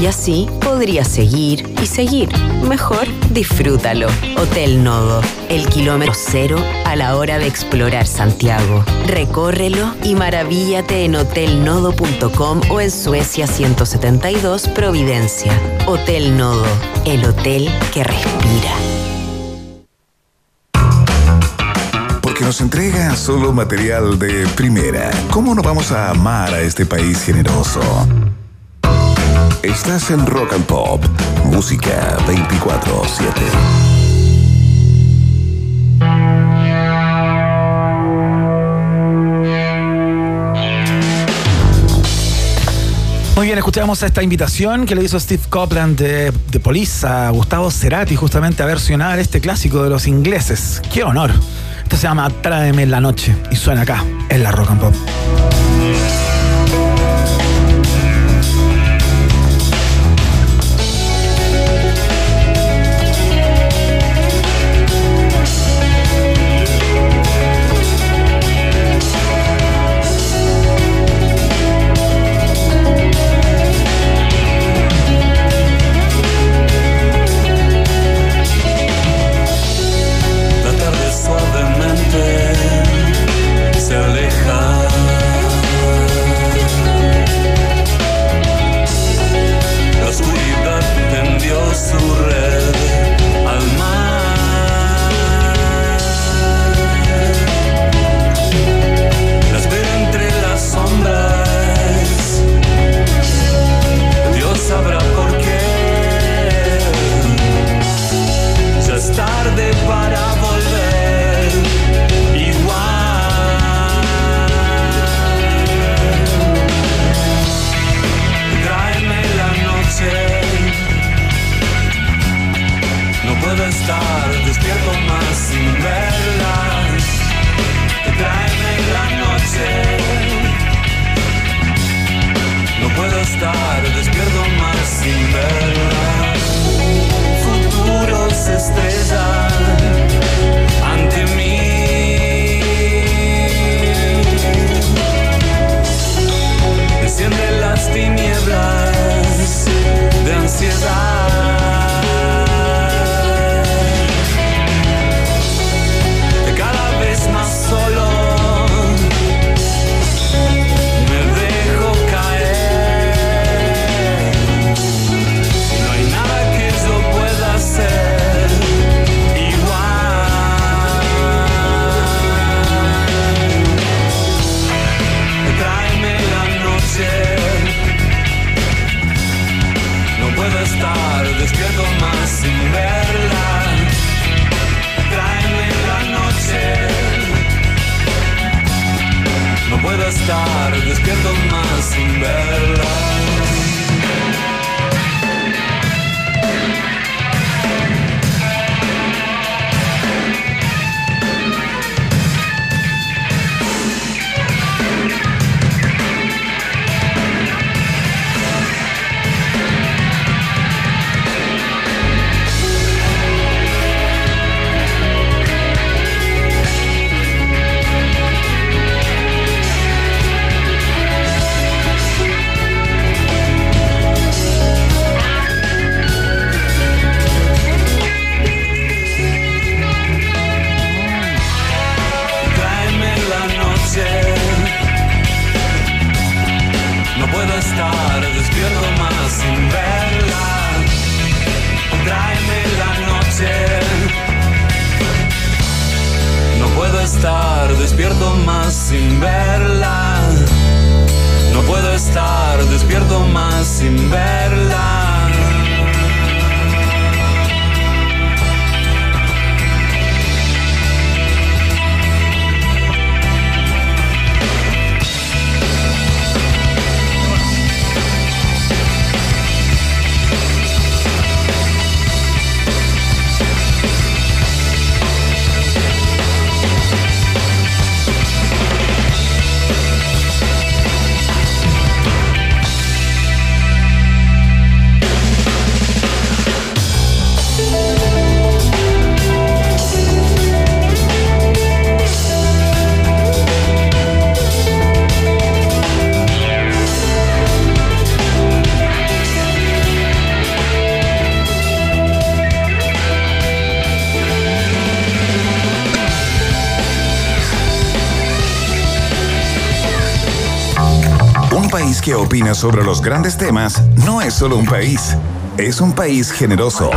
Y así podría seguir y seguir. Mejor disfrútalo. Hotel Nodo, el kilómetro cero a la hora de explorar Santiago. Recórrelo y maravíllate en hotelnodo.com o en Suecia 172 Providencia. Hotel Nodo, el hotel que respira. Porque nos entrega solo material de primera. ¿Cómo no vamos a amar a este país generoso? Estás en Rock and Pop, música 24-7. Muy bien, escuchamos esta invitación que le hizo Steve Copeland de, de Police a Gustavo Cerati justamente a versionar este clásico de los ingleses. ¡Qué honor! Esto se llama Tráeme la noche y suena acá, en la Rock and Pop. Opina sobre los grandes temas no es solo un país, es un país generoso.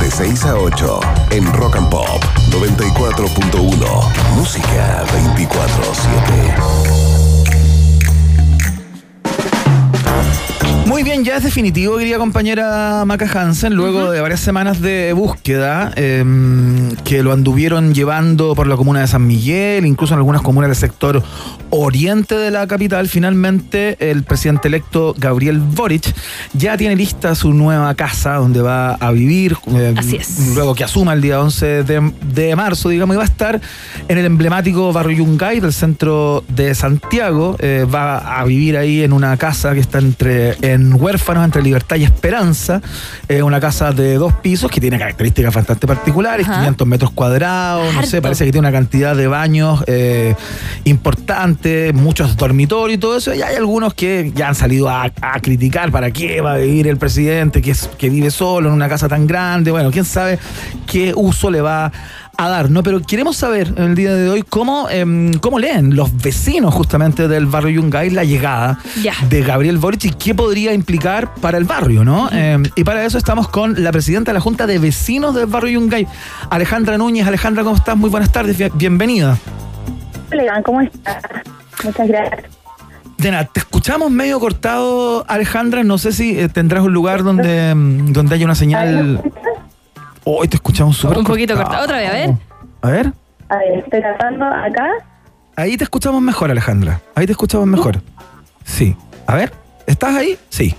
De 6 a 8 en Rock and Pop 94.1. Música 24-7. Muy bien, ya es definitivo, querida compañera Maca Hansen, luego de varias semanas de búsqueda eh, que lo anduvieron llevando por la comuna de San Miguel, incluso en algunas comunas del sector oriente de la capital, finalmente el presidente electo Gabriel Boric ya tiene lista su nueva casa donde va a vivir, eh, Así es. luego que asuma el día 11 de, de marzo, digamos, y va a estar en el emblemático barrio Yungay del centro de Santiago, eh, va a vivir ahí en una casa que está entre en Huérfanos, entre Libertad y Esperanza, eh, una casa de dos pisos que tiene características bastante particulares, Ajá. 500 metros cuadrados, no sé, parece que tiene una cantidad de baños eh, importante, muchos dormitorios y todo eso, y hay algunos que ya han salido a, a criticar para qué va a vivir el presidente, que, es, que vive solo en una casa tan grande, bueno, quién sabe qué uso le va a dar, ¿no? Pero queremos saber en el día de hoy cómo, em, cómo leen los vecinos justamente del barrio Yungay la llegada de Gabriel Boric y qué podría implicar para el barrio, ¿no? Eh, y para eso estamos con la presidenta de la Junta de Vecinos del barrio Yungay, Alejandra Núñez. Alejandra, ¿cómo estás? Muy buenas tardes, bien- bienvenida. Hola, ¿cómo estás? Muchas gracias. De nada, te escuchamos medio cortado, Alejandra. No sé si eh, tendrás un lugar donde, mm, donde haya una señal. Hoy te escuchamos súper Un poquito cortado. Otra vez, a ver. A ver, A ver, estoy tratando acá. ahí te escuchamos mejor, Alejandra. Ahí te escuchamos mejor. Sí. A ver, ¿estás ahí? Sí.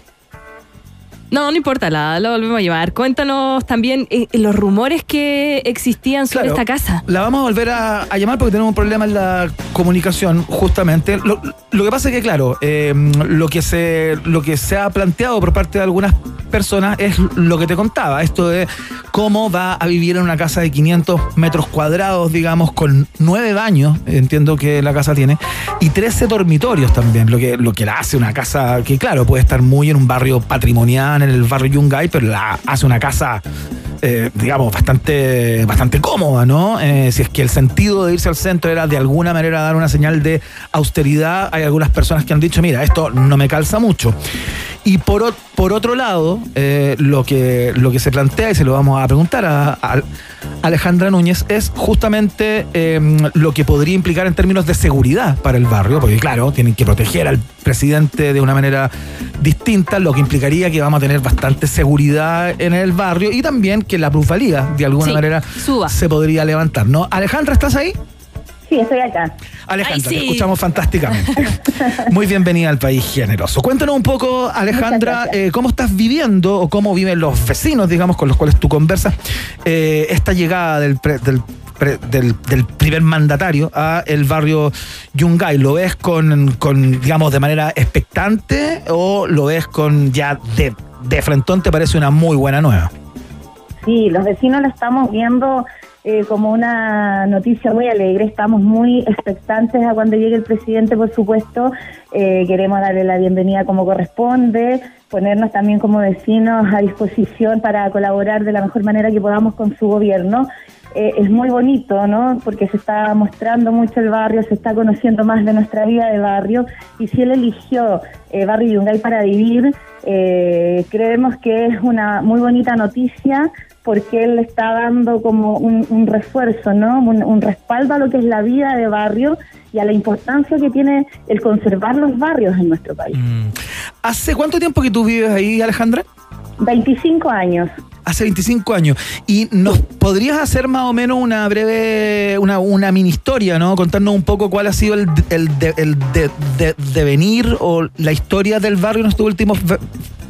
No, no importa, la, lo volvemos a llevar. Cuéntanos también eh, los rumores que existían sobre Claro. esta casa. La vamos a volver a, a llamar porque tenemos un problema en la comunicación, justamente. Lo, lo que pasa es que, claro, eh, lo, que se, lo que se ha planteado por parte de algunas personas es lo que te contaba, esto de cómo va a vivir en una casa de 500 metros cuadrados, digamos, con nueve baños, entiendo que la casa tiene, y 13 dormitorios también, lo que, lo que la hace una casa que, claro, puede estar muy en un barrio patrimonial, en el barrio Yungay, pero la hace una casa eh, digamos, bastante, bastante cómoda, ¿no? Eh, si es que el sentido de irse al centro era de alguna manera dar una señal de austeridad, hay algunas personas que han dicho, mira, esto no me calza mucho. Y por, otro lado, eh, lo, que, lo que se plantea, y se lo vamos a preguntar a, a Alejandra Núñez, es justamente eh, lo que podría implicar en términos de seguridad para el barrio, porque claro, tienen que proteger al presidente de una manera distinta, lo que implicaría que vamos a tener bastante seguridad en el barrio y también que la plusvalía de alguna Sí, manera suba. se podría levantar, ¿no? Alejandra, ¿estás ahí? Sí, estoy acá. Alejandra, Ay, te escuchamos fantásticamente. Muy bienvenida al país generoso. Cuéntanos un poco, Alejandra, eh, cómo estás viviendo o cómo viven los vecinos, digamos, con los cuales tú conversas, eh, esta llegada del, pre- del, del- del primer mandatario a el barrio Yungay. ¿Lo ves con, con, digamos, de manera expectante o lo ves con ya de, de frentón? ¿Te parece una muy buena nueva? Sí, los vecinos lo estamos viendo eh, como una noticia muy alegre. Estamos muy expectantes a cuando llegue el presidente, por supuesto. Eh, queremos darle la bienvenida como corresponde, ponernos también como vecinos a disposición para colaborar de la mejor manera que podamos con su gobierno. Eh, es muy bonito, ¿no? Porque se está mostrando mucho el barrio, se está conociendo más de nuestra vida de barrio. Y si él eligió eh, Barrio Yungay para vivir, eh, creemos que es una muy bonita noticia porque él está dando como un, un refuerzo, ¿no? Un, un respaldo a lo que es la vida de barrio y a la importancia que tiene el conservar los barrios en nuestro país. ¿Hace cuánto tiempo que tú vives ahí, Alejandra? 25 años. Hace 25 años. ¿Y nos podrías hacer más o menos una breve, una, una mini historia, ¿no? Contarnos un poco cuál ha sido el, el, de- el de- de- devenir o la historia del barrio en estos últimos ve-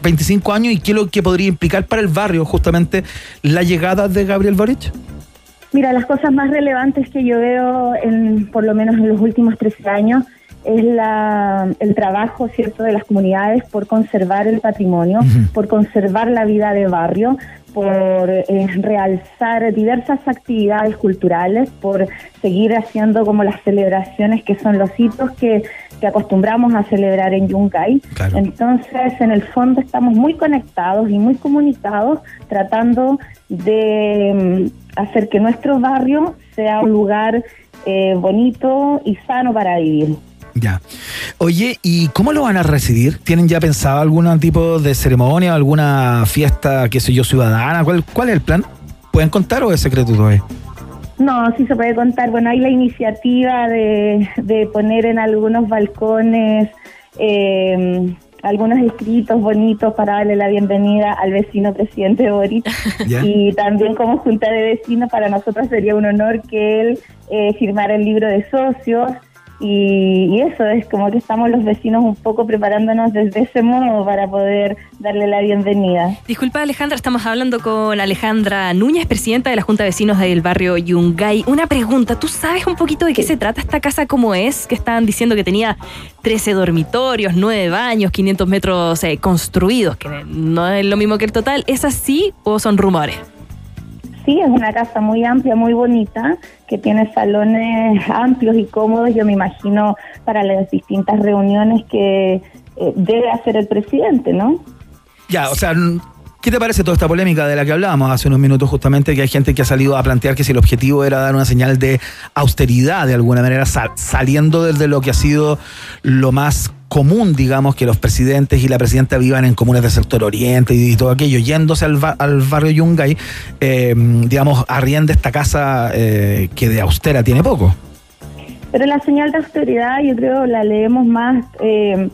25 años y qué es lo que podría implicar para el barrio justamente la llegada de Gabriel Boric? Mira, las cosas más relevantes que yo veo, en, por lo menos en los últimos 13 años, es la, el trabajo cierto de las comunidades por conservar el patrimonio, por conservar la vida de barrio, por eh, realzar diversas actividades culturales, por seguir haciendo como las celebraciones que son los hitos que, que acostumbramos a celebrar en Yungay. Entonces, en el fondo estamos muy conectados y muy comunicados tratando de mm, hacer que nuestro barrio sea un lugar eh, bonito y sano para vivir. Ya. Oye, ¿y cómo lo van a recibir? ¿Tienen ya pensado algún tipo de ceremonia, alguna fiesta, qué sé yo, ciudadana? ¿Cuál, cuál es el plan? ¿Pueden contar o es secreto todavía? No, sí se puede contar. Bueno, hay la iniciativa de, de poner en algunos balcones eh, algunos escritos bonitos para darle la bienvenida al vecino presidente Boric. Ya. Y también como junta de vecinos, para nosotros sería un honor que él eh, firmara el libro de socios. Y, y eso es como que estamos los vecinos un poco preparándonos desde ese modo para poder darle la bienvenida. Disculpa Alejandra, estamos hablando con Alejandra Núñez, presidenta de la Junta de Vecinos del barrio Yungay. Una pregunta, ¿tú sabes un poquito de qué se trata esta casa como es? Que estaban diciendo que tenía 13 dormitorios, 9 baños, 500 metros eh, construidos, que no es lo mismo que el total. ¿Es así o son rumores? Sí, es una casa muy amplia, muy bonita, que tiene salones amplios y cómodos, yo me imagino, para las distintas reuniones que eh, debe hacer el presidente, ¿no? Ya, o sea, ¿qué te parece toda esta polémica de la que hablábamos hace unos minutos justamente? Que hay gente que ha salido a plantear que si el objetivo era dar una señal de austeridad de alguna manera, sal- saliendo desde lo que ha sido lo más común, digamos, que los presidentes y la presidenta vivan en comunes del sector oriente y, todo aquello, yéndose al, ba- al barrio Yungay, eh, digamos, arriende esta casa eh, que de austera tiene poco. Pero la señal de austeridad yo creo la leemos más eh,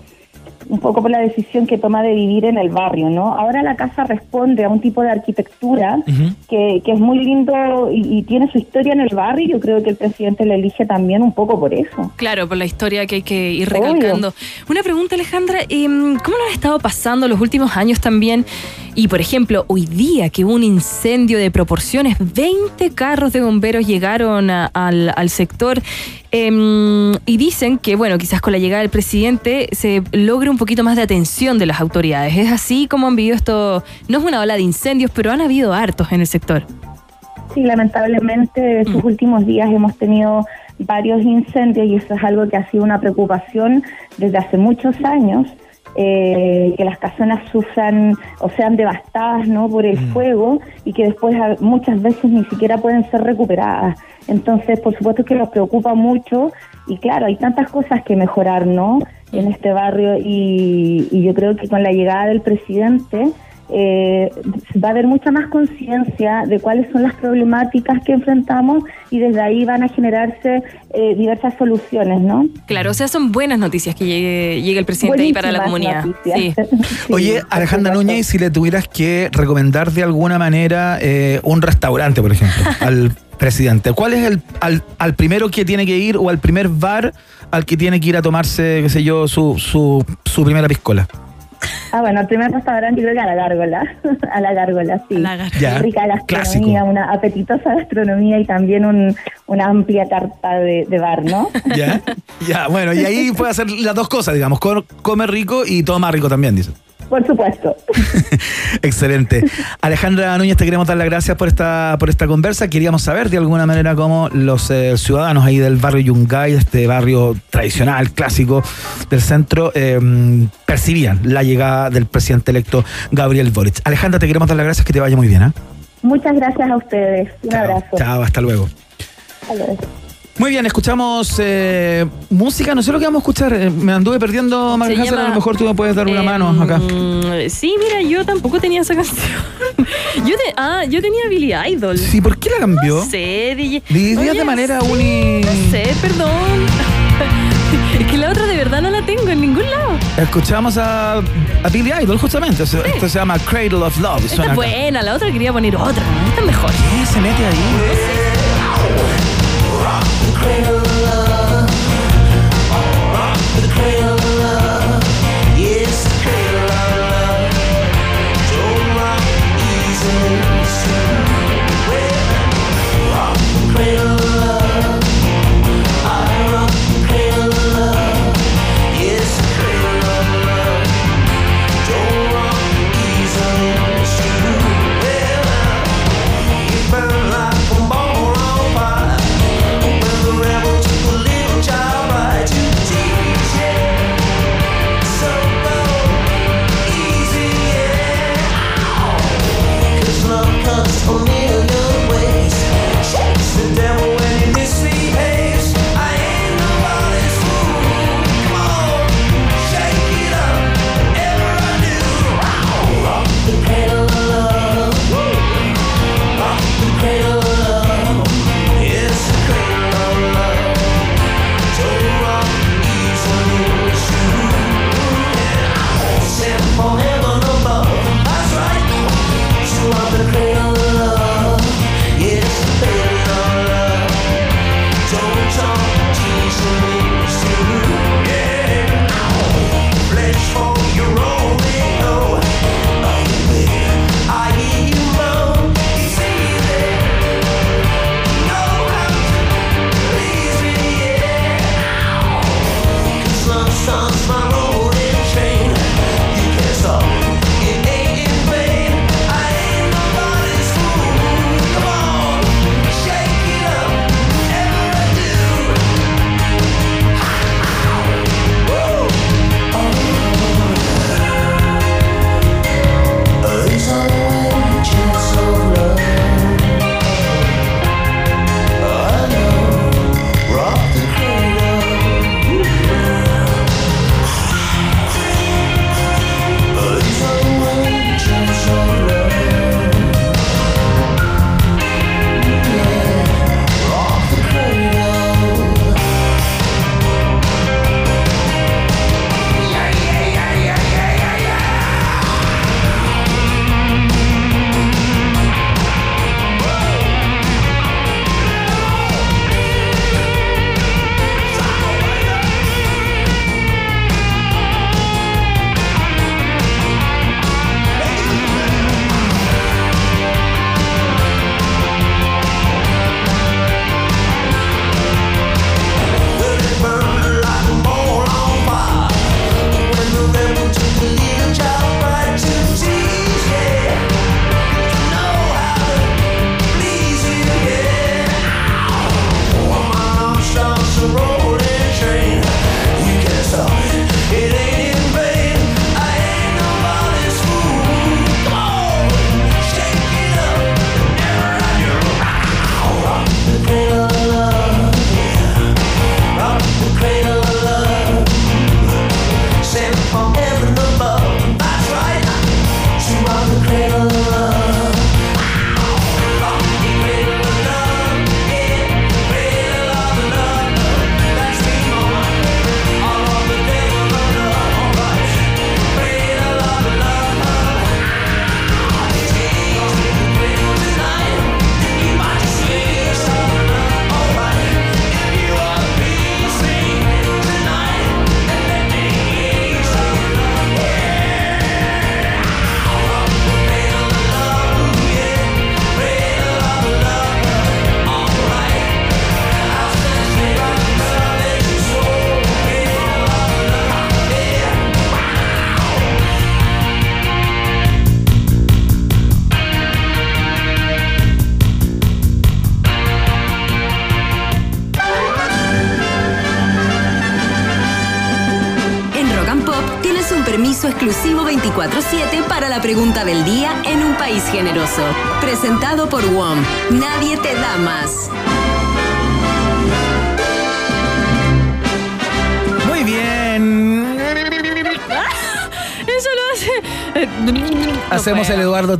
un poco por la decisión que toma de vivir en el barrio, ¿no? Ahora la casa responde a un tipo de arquitectura que, que es muy lindo y, y tiene su historia en el barrio y yo creo que el presidente le elige también un poco por eso. Claro, por la historia que hay que ir recalcando. Una pregunta, Alejandra, em, ¿cómo lo han estado pasando los últimos años también? Y, por ejemplo, hoy día que hubo un incendio de proporciones, 20 carros de bomberos llegaron a- al, al sector em, y dicen que, bueno, quizás con la llegada del presidente se logre un poquito más de atención de las autoridades. ¿Es así como han vivido esto? No es una ola de incendios, pero han habido hartos en el sector. Sí, lamentablemente estos últimos días hemos tenido varios incendios y eso es algo que ha sido una preocupación desde hace muchos años, eh, que las casonas sufran o sean devastadas ¿no? por el fuego y que después muchas veces ni siquiera pueden ser recuperadas. Entonces, por supuesto que nos preocupa mucho y claro, hay tantas cosas que mejorar ¿no? en este barrio y, y yo creo que con la llegada del presidente eh, va a haber mucha más conciencia de cuáles son las problemáticas que enfrentamos y desde ahí van a generarse eh, diversas soluciones, ¿no? Claro, o sea, son buenas noticias que llegue, llegue el presidente ahí para la comunidad. Buenísimas Sí. Oye, Alejandra Núñez, si le tuvieras que recomendar de alguna manera eh, un restaurante, por ejemplo, al presidente, ¿cuál es el al, al primero que tiene que ir o al primer bar al que tiene que ir a tomarse, qué sé yo, su, su, su primera piscola? Ah, bueno, el primer restaurante creo que a la gárgola, a la gárgola, sí. Ya, Rica gastronomía, una apetitosa gastronomía y también un, una amplia carta de, de bar, ¿no? Ya, ya, bueno, y ahí puede hacer las dos cosas, digamos, co- come rico y toma rico también, dice. Por supuesto. Excelente. Alejandra Núñez, te queremos dar las gracias por esta, por esta conversa. Queríamos saber de alguna manera cómo los eh, ciudadanos ahí del barrio Yungay, este barrio tradicional, clásico del centro, eh, percibían la llegada del presidente electo Gabriel Boric. Alejandra, te queremos dar las gracias, que te vaya muy bien. ¿ah? Muchas gracias a ustedes. Un abrazo. Chao, hasta luego. Hasta luego. Muy bien, escuchamos eh, música. No sé lo que vamos a escuchar. Eh, me anduve perdiendo, Se Ángeles, A lo mejor tú me puedes dar una em, mano acá. Sí, mira, yo tampoco tenía esa canción. Yo, te- ah, yo tenía Billy Idol. Sí, ¿por qué la cambió? No sé, DJ. Oye, de manera sí, uni- No sé, perdón. Es que la otra de verdad no la tengo en ningún lado. Escuchamos a, a Billy Idol, justamente. Esto esto se llama Cradle of Love. Esta es acá. buena, la otra quería poner otra. Esta es mejor. ¿Qué se mete ahí? Child, right? You teach it.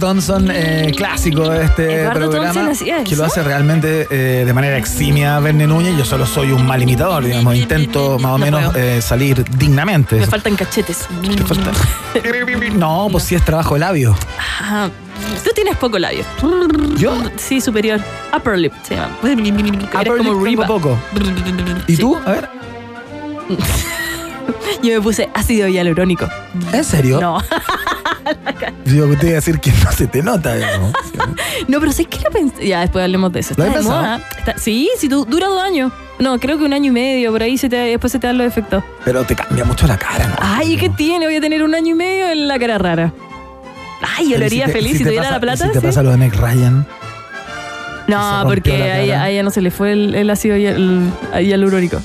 Thompson eh, clásico de este Eduardo programa. Que lo hace realmente eh, de manera eximia Verne Núñez. Yo solo soy un mal imitador, digamos. Intento más o No menos eh, salir dignamente. Me faltan cachetes. No, pues sí es trabajo de labio. Ah, tú tienes poco labio. ¿Yo? Sí, superior. Upper lip se llama. Upper como lip poco. ¿Y tú? A ver. Yo me puse ácido hialurónico. ¿En serio? No. Digo que te iba a decir que no se te nota, digamos. No, pero sé que lo pensé. Ya, después hablemos de eso. ¿Lo Está has de pensado? moda. Está- Sí, sí, du- dura dos años. No, creo que un año y medio, por ahí se te, después se te dan los efectos. Pero te cambia mucho la cara, ¿no? Ay, ¿qué tiene? Voy a tener un año y medio en la cara rara. Ay, yo lo ¿y haría te- feliz si, te tuviera pasa- la plata. y Si te sí. pasa lo de Meg Ryan. No, rompió porque la a ella, a ella no se le fue el, el ácido hial- el hialurónico.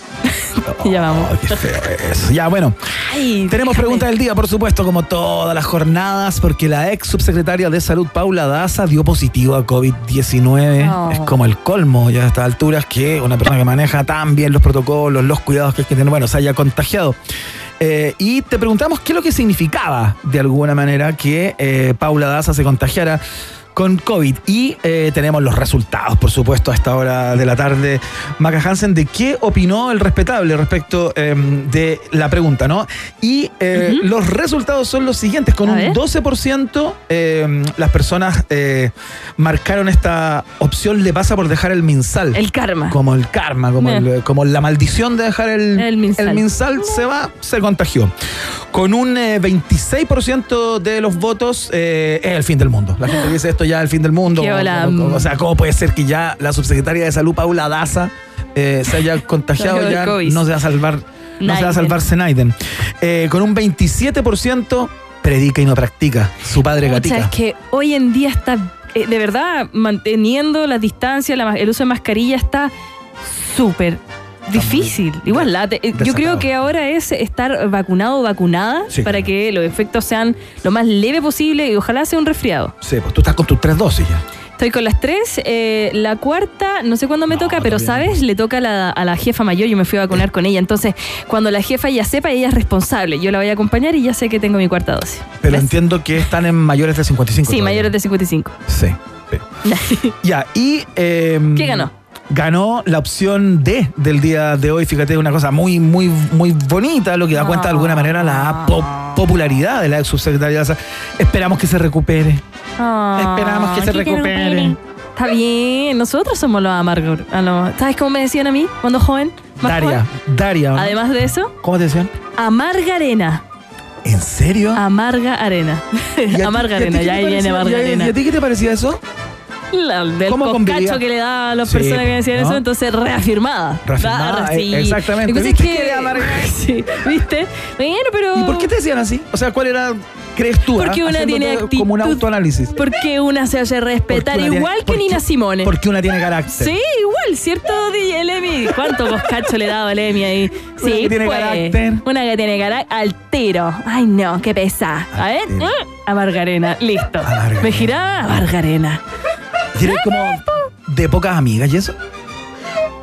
Y ya vamos. Ay, qué feo eso. Ya, bueno. Ay, Tenemos déjame. pregunta del día, por supuesto, como todas las jornadas, porque la ex subsecretaria de Salud, Paula Daza, dio positivo a COVID-19. Oh. Es como el colmo ya a estas alturas que una persona que maneja tan bien los protocolos, los cuidados que hay que tener, bueno, se haya contagiado. Eh, y te preguntamos qué es lo que significaba de alguna manera que eh, Paula Daza se contagiara con COVID. Y eh, tenemos los resultados, por supuesto, a esta hora de la tarde. Maca Hansen, ¿de qué opinó el respetable respecto eh, de la pregunta, no? Y eh, los resultados son los siguientes. Con A un ver. 12% eh, las personas eh, marcaron esta opción le pasa por dejar el minsal. El karma. Como el karma, como, el- como la maldición de dejar el, El minsal. minsal se va, se contagió. Con un eh, 26% de los votos eh, es el fin del mundo. La gente dice esto ya el fin del mundo. Qué O- hola, o, o sea, ¿cómo puede ser que ya la subsecretaria de salud, Paula Daza, eh, se haya contagiado ya? COVID. No se va a salvar, no se va a Naiden. salvarse Naiden. Eh, con un 27% predica y no practica. Su padre gatica. es que hoy en día está, eh, de verdad, manteniendo la distancia, la el uso de mascarilla está súper difícil. Igual, la te- eh, yo creo que ahora es estar vacunado o vacunada Sí. para que los efectos sean lo más leve posible y ojalá sea un resfriado. Sí, pues tú estás con tus tres dosis ya. Estoy con las tres, eh, la cuarta, no sé cuándo me toca, pero ¿sabes? Le toca a la, a la jefa mayor, yo me fui a vacunar con ella. Entonces, cuando la jefa ya sepa, ella es responsable. Yo la voy a acompañar y ya sé que tengo mi cuarta dosis. Pero entiendo que están en mayores de 55. Sí, todavía. mayores de 55. Sí. sí. ya, y. eh, ¿Qué ganó? Ganó la opción D del día de hoy. Fíjate, una cosa muy, muy, muy bonita, lo que da cuenta de alguna manera la po- popularidad de la ex subsecretaria. Esperamos que se recupere. Esperamos que se ¿qué recupere. Está bien, nosotros somos los amargos. a los- ¿Sabes cómo me decían a mí cuando joven? Daria, joven? Daria. ¿no? Además de eso, ¿Cómo te decían? amarga arena. ¿En serio? Amarga arena. ¿Y a ti- amarga arena, ya ahí viene amarga arena. ¿Y a ti qué te parecía eso? La- del poscacho que le da a las Sí, personas que decían ¿no? eso, entonces reafirmada. Reafirmada, Ah, sí. eh, exactamente. ¿Viste que? Sí, ¿viste? Bueno, pero... ¿Y por qué te decían así? O sea, ¿cuál era, crees tú? Porque ah? una tiene actitud. Como un autoanálisis. Porque una se hace respetar tiene- igual que porque- Nina Simone. Porque una tiene carácter. Sí, igual, ¿cierto, DJ Lemmy? ¿Cuánto poscacho le daba a Lemmy ahí? Sí, Una que tiene pues, carácter. Una que tiene carácter al tiro. Ay, no, qué pesa. A ver, mm, a Margarena, listo. Margarena. Me giraba a Margarena. Y eres como de pocas amigas y eso.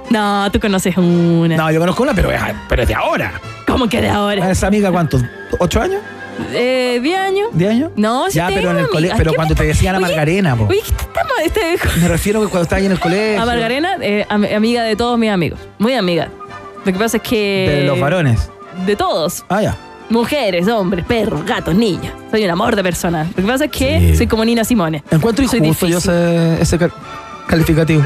No, tú conoces una. No, yo conozco una, pero es, pero es de ahora. ¿Cómo que de ahora? ¿Esa amiga cuántos? ¿Ocho años? Eh, ¿10 años? ¿Diez años? No, sí Ya, pero en el colegio, pero ¿Qué cuando me te decían a Margarena, po. Oye, ¿qué estamos? Este, Me refiero que cuando estabas ahí en el colegio. a Margarena, eh, am- amiga de todos mis amigos. Muy amiga. Lo que pasa es que. De los varones. De todos. Ah, ya. Mujeres, hombres, perros, gatos, niñas. Soy un amor de persona. Lo que pasa es que Sí. soy como Nina Simone. Encuentro Soy injusto yo difícil. ese, ese cal- calificativo.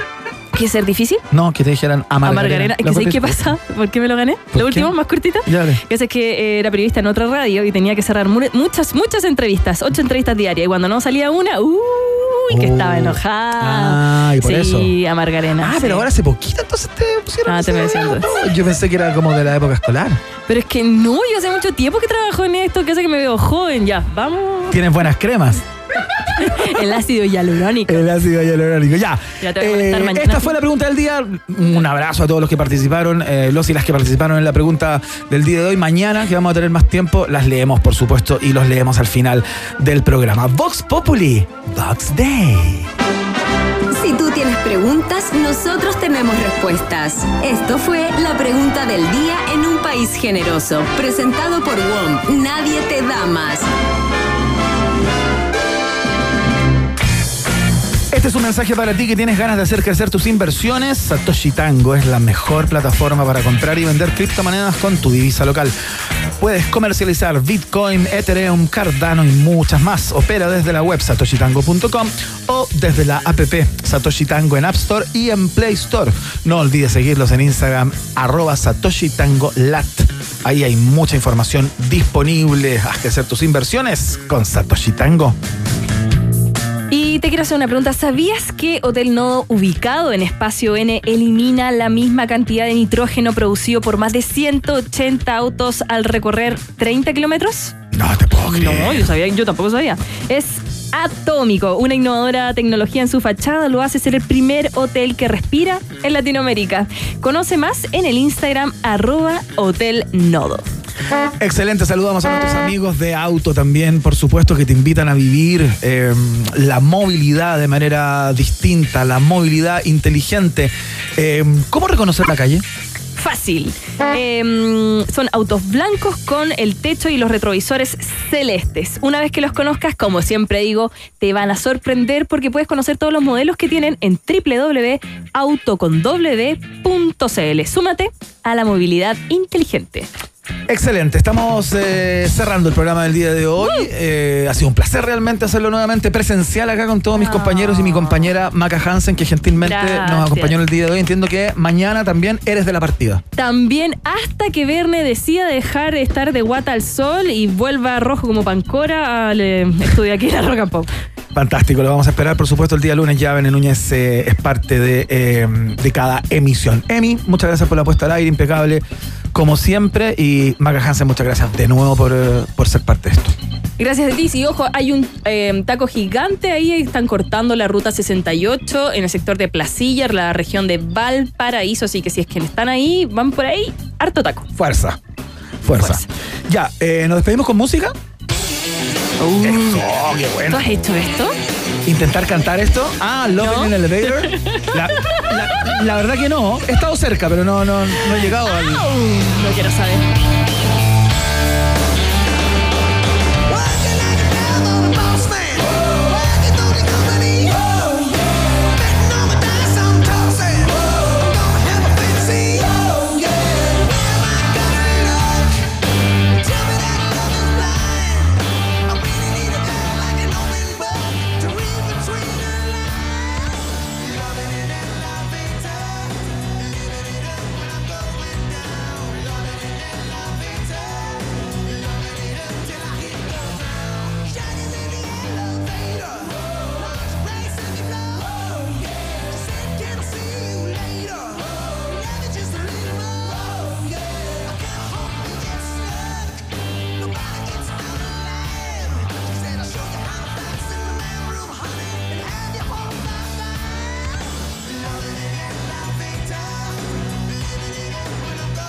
¿Qué ser difícil? No, que te dijeran a A Margarena. Margarena. Es que ¿sabes qué pasa? ¿Por qué me lo gané? ¿Por Lo qué? último, más dale. Que es que eh, era periodista en otra radio y tenía que cerrar mu- muchas, muchas entrevistas, ocho entrevistas diarias. Y cuando no salía una, uy, que Oh. estaba enojada. Ah, y por sí, eso. a Margarena. Ah, sí. pero ahora hace poquito entonces te pusieron. Ah, te. No, Yo pensé que era como de la época escolar. Pero es que no, yo hace mucho tiempo que trabajo en esto, que hace que me veo joven. Ya, vamos. Tienes buenas cremas. El ácido hialurónico. El ácido hialurónico. Ya. Ya te voy a Eh, mañana. esta fue la pregunta del día. Un abrazo a todos los que participaron, eh, los y las que participaron en la pregunta del día de hoy. Mañana, que vamos a tener más tiempo, las leemos, por supuesto, y los leemos al final del programa. Vox Populi, Vox Day. Si tú tienes preguntas, nosotros tenemos respuestas. Esto fue la pregunta del día en un país generoso, presentado por WOM. Nadie te da más. Este es un mensaje para ti que tienes ganas de hacer crecer tus inversiones. Satoshi Tango es la mejor plataforma para comprar y vender criptomonedas con tu divisa local. Puedes comercializar Bitcoin, Ethereum, Cardano y muchas más. Opera desde la web satoshitango.com o desde la app Satoshi Tango en App Store y en Play Store. No olvides seguirlos en Instagram, arroba Satoshi Tango Lat. Ahí hay mucha información disponible. Haz crecer tus inversiones con Satoshi Tango. Y te quiero hacer una pregunta. ¿Sabías que Hotel Nodo, ubicado en espacio N, elimina la misma cantidad de nitrógeno producido por más de 180 autos al recorrer 30 kilómetros? No te puedo creer. No, yo sabía, yo tampoco sabía. Es atómico. Una innovadora tecnología en su fachada lo hace ser el primer hotel que respira en Latinoamérica. Conoce más en el Instagram arroba Hotel Nodo. Excelente, saludamos a nuestros amigos de auto también, por supuesto, que te invitan a vivir eh, la movilidad de manera distinta, la movilidad inteligente. Eh, ¿Cómo reconocer la calle? Fácil. Eh, son autos blancos con el techo y los retrovisores celestes. Una vez que los conozcas, como siempre digo, te van a sorprender porque puedes conocer todos los modelos que tienen en www.autoconw.cl. Súmate a la movilidad inteligente. Excelente, estamos eh, cerrando el programa del día de hoy. Eh, ha sido un placer realmente hacerlo nuevamente presencial acá con todos mis compañeros y mi compañera Maca Hansen, que gentilmente Gracias. nos acompañó en el día de hoy. Entiendo que mañana también eres de la partida. También hasta que Verne decida dejar de estar de guata al sol y vuelva rojo como pancora al eh, estudio aquí en la Rock and Pop. Fantástico, lo vamos a esperar. Por supuesto, el día lunes ya Bene Núñez eh, es parte de, eh, de cada emisión. Emi, muchas gracias por la puesta al aire, impecable, como siempre. Y Maca Hansen, muchas gracias de nuevo por, eh, por ser parte de esto. Gracias a ti. Y ojo, hay un eh, taco gigante ahí. Están cortando la ruta 68 en el sector de Placilla, la región de Valparaíso. Así que si es que están ahí, van por ahí, harto taco. Fuerza, fuerza. Ya, eh, ¿nos despedimos con música? Eso, qué bueno. ¿Tú has hecho esto? ¿Intentar cantar esto? Ah, Love in an Elevator. La, la- la verdad que no. He estado cerca, pero no, no, no he llegado al. No quiero saber.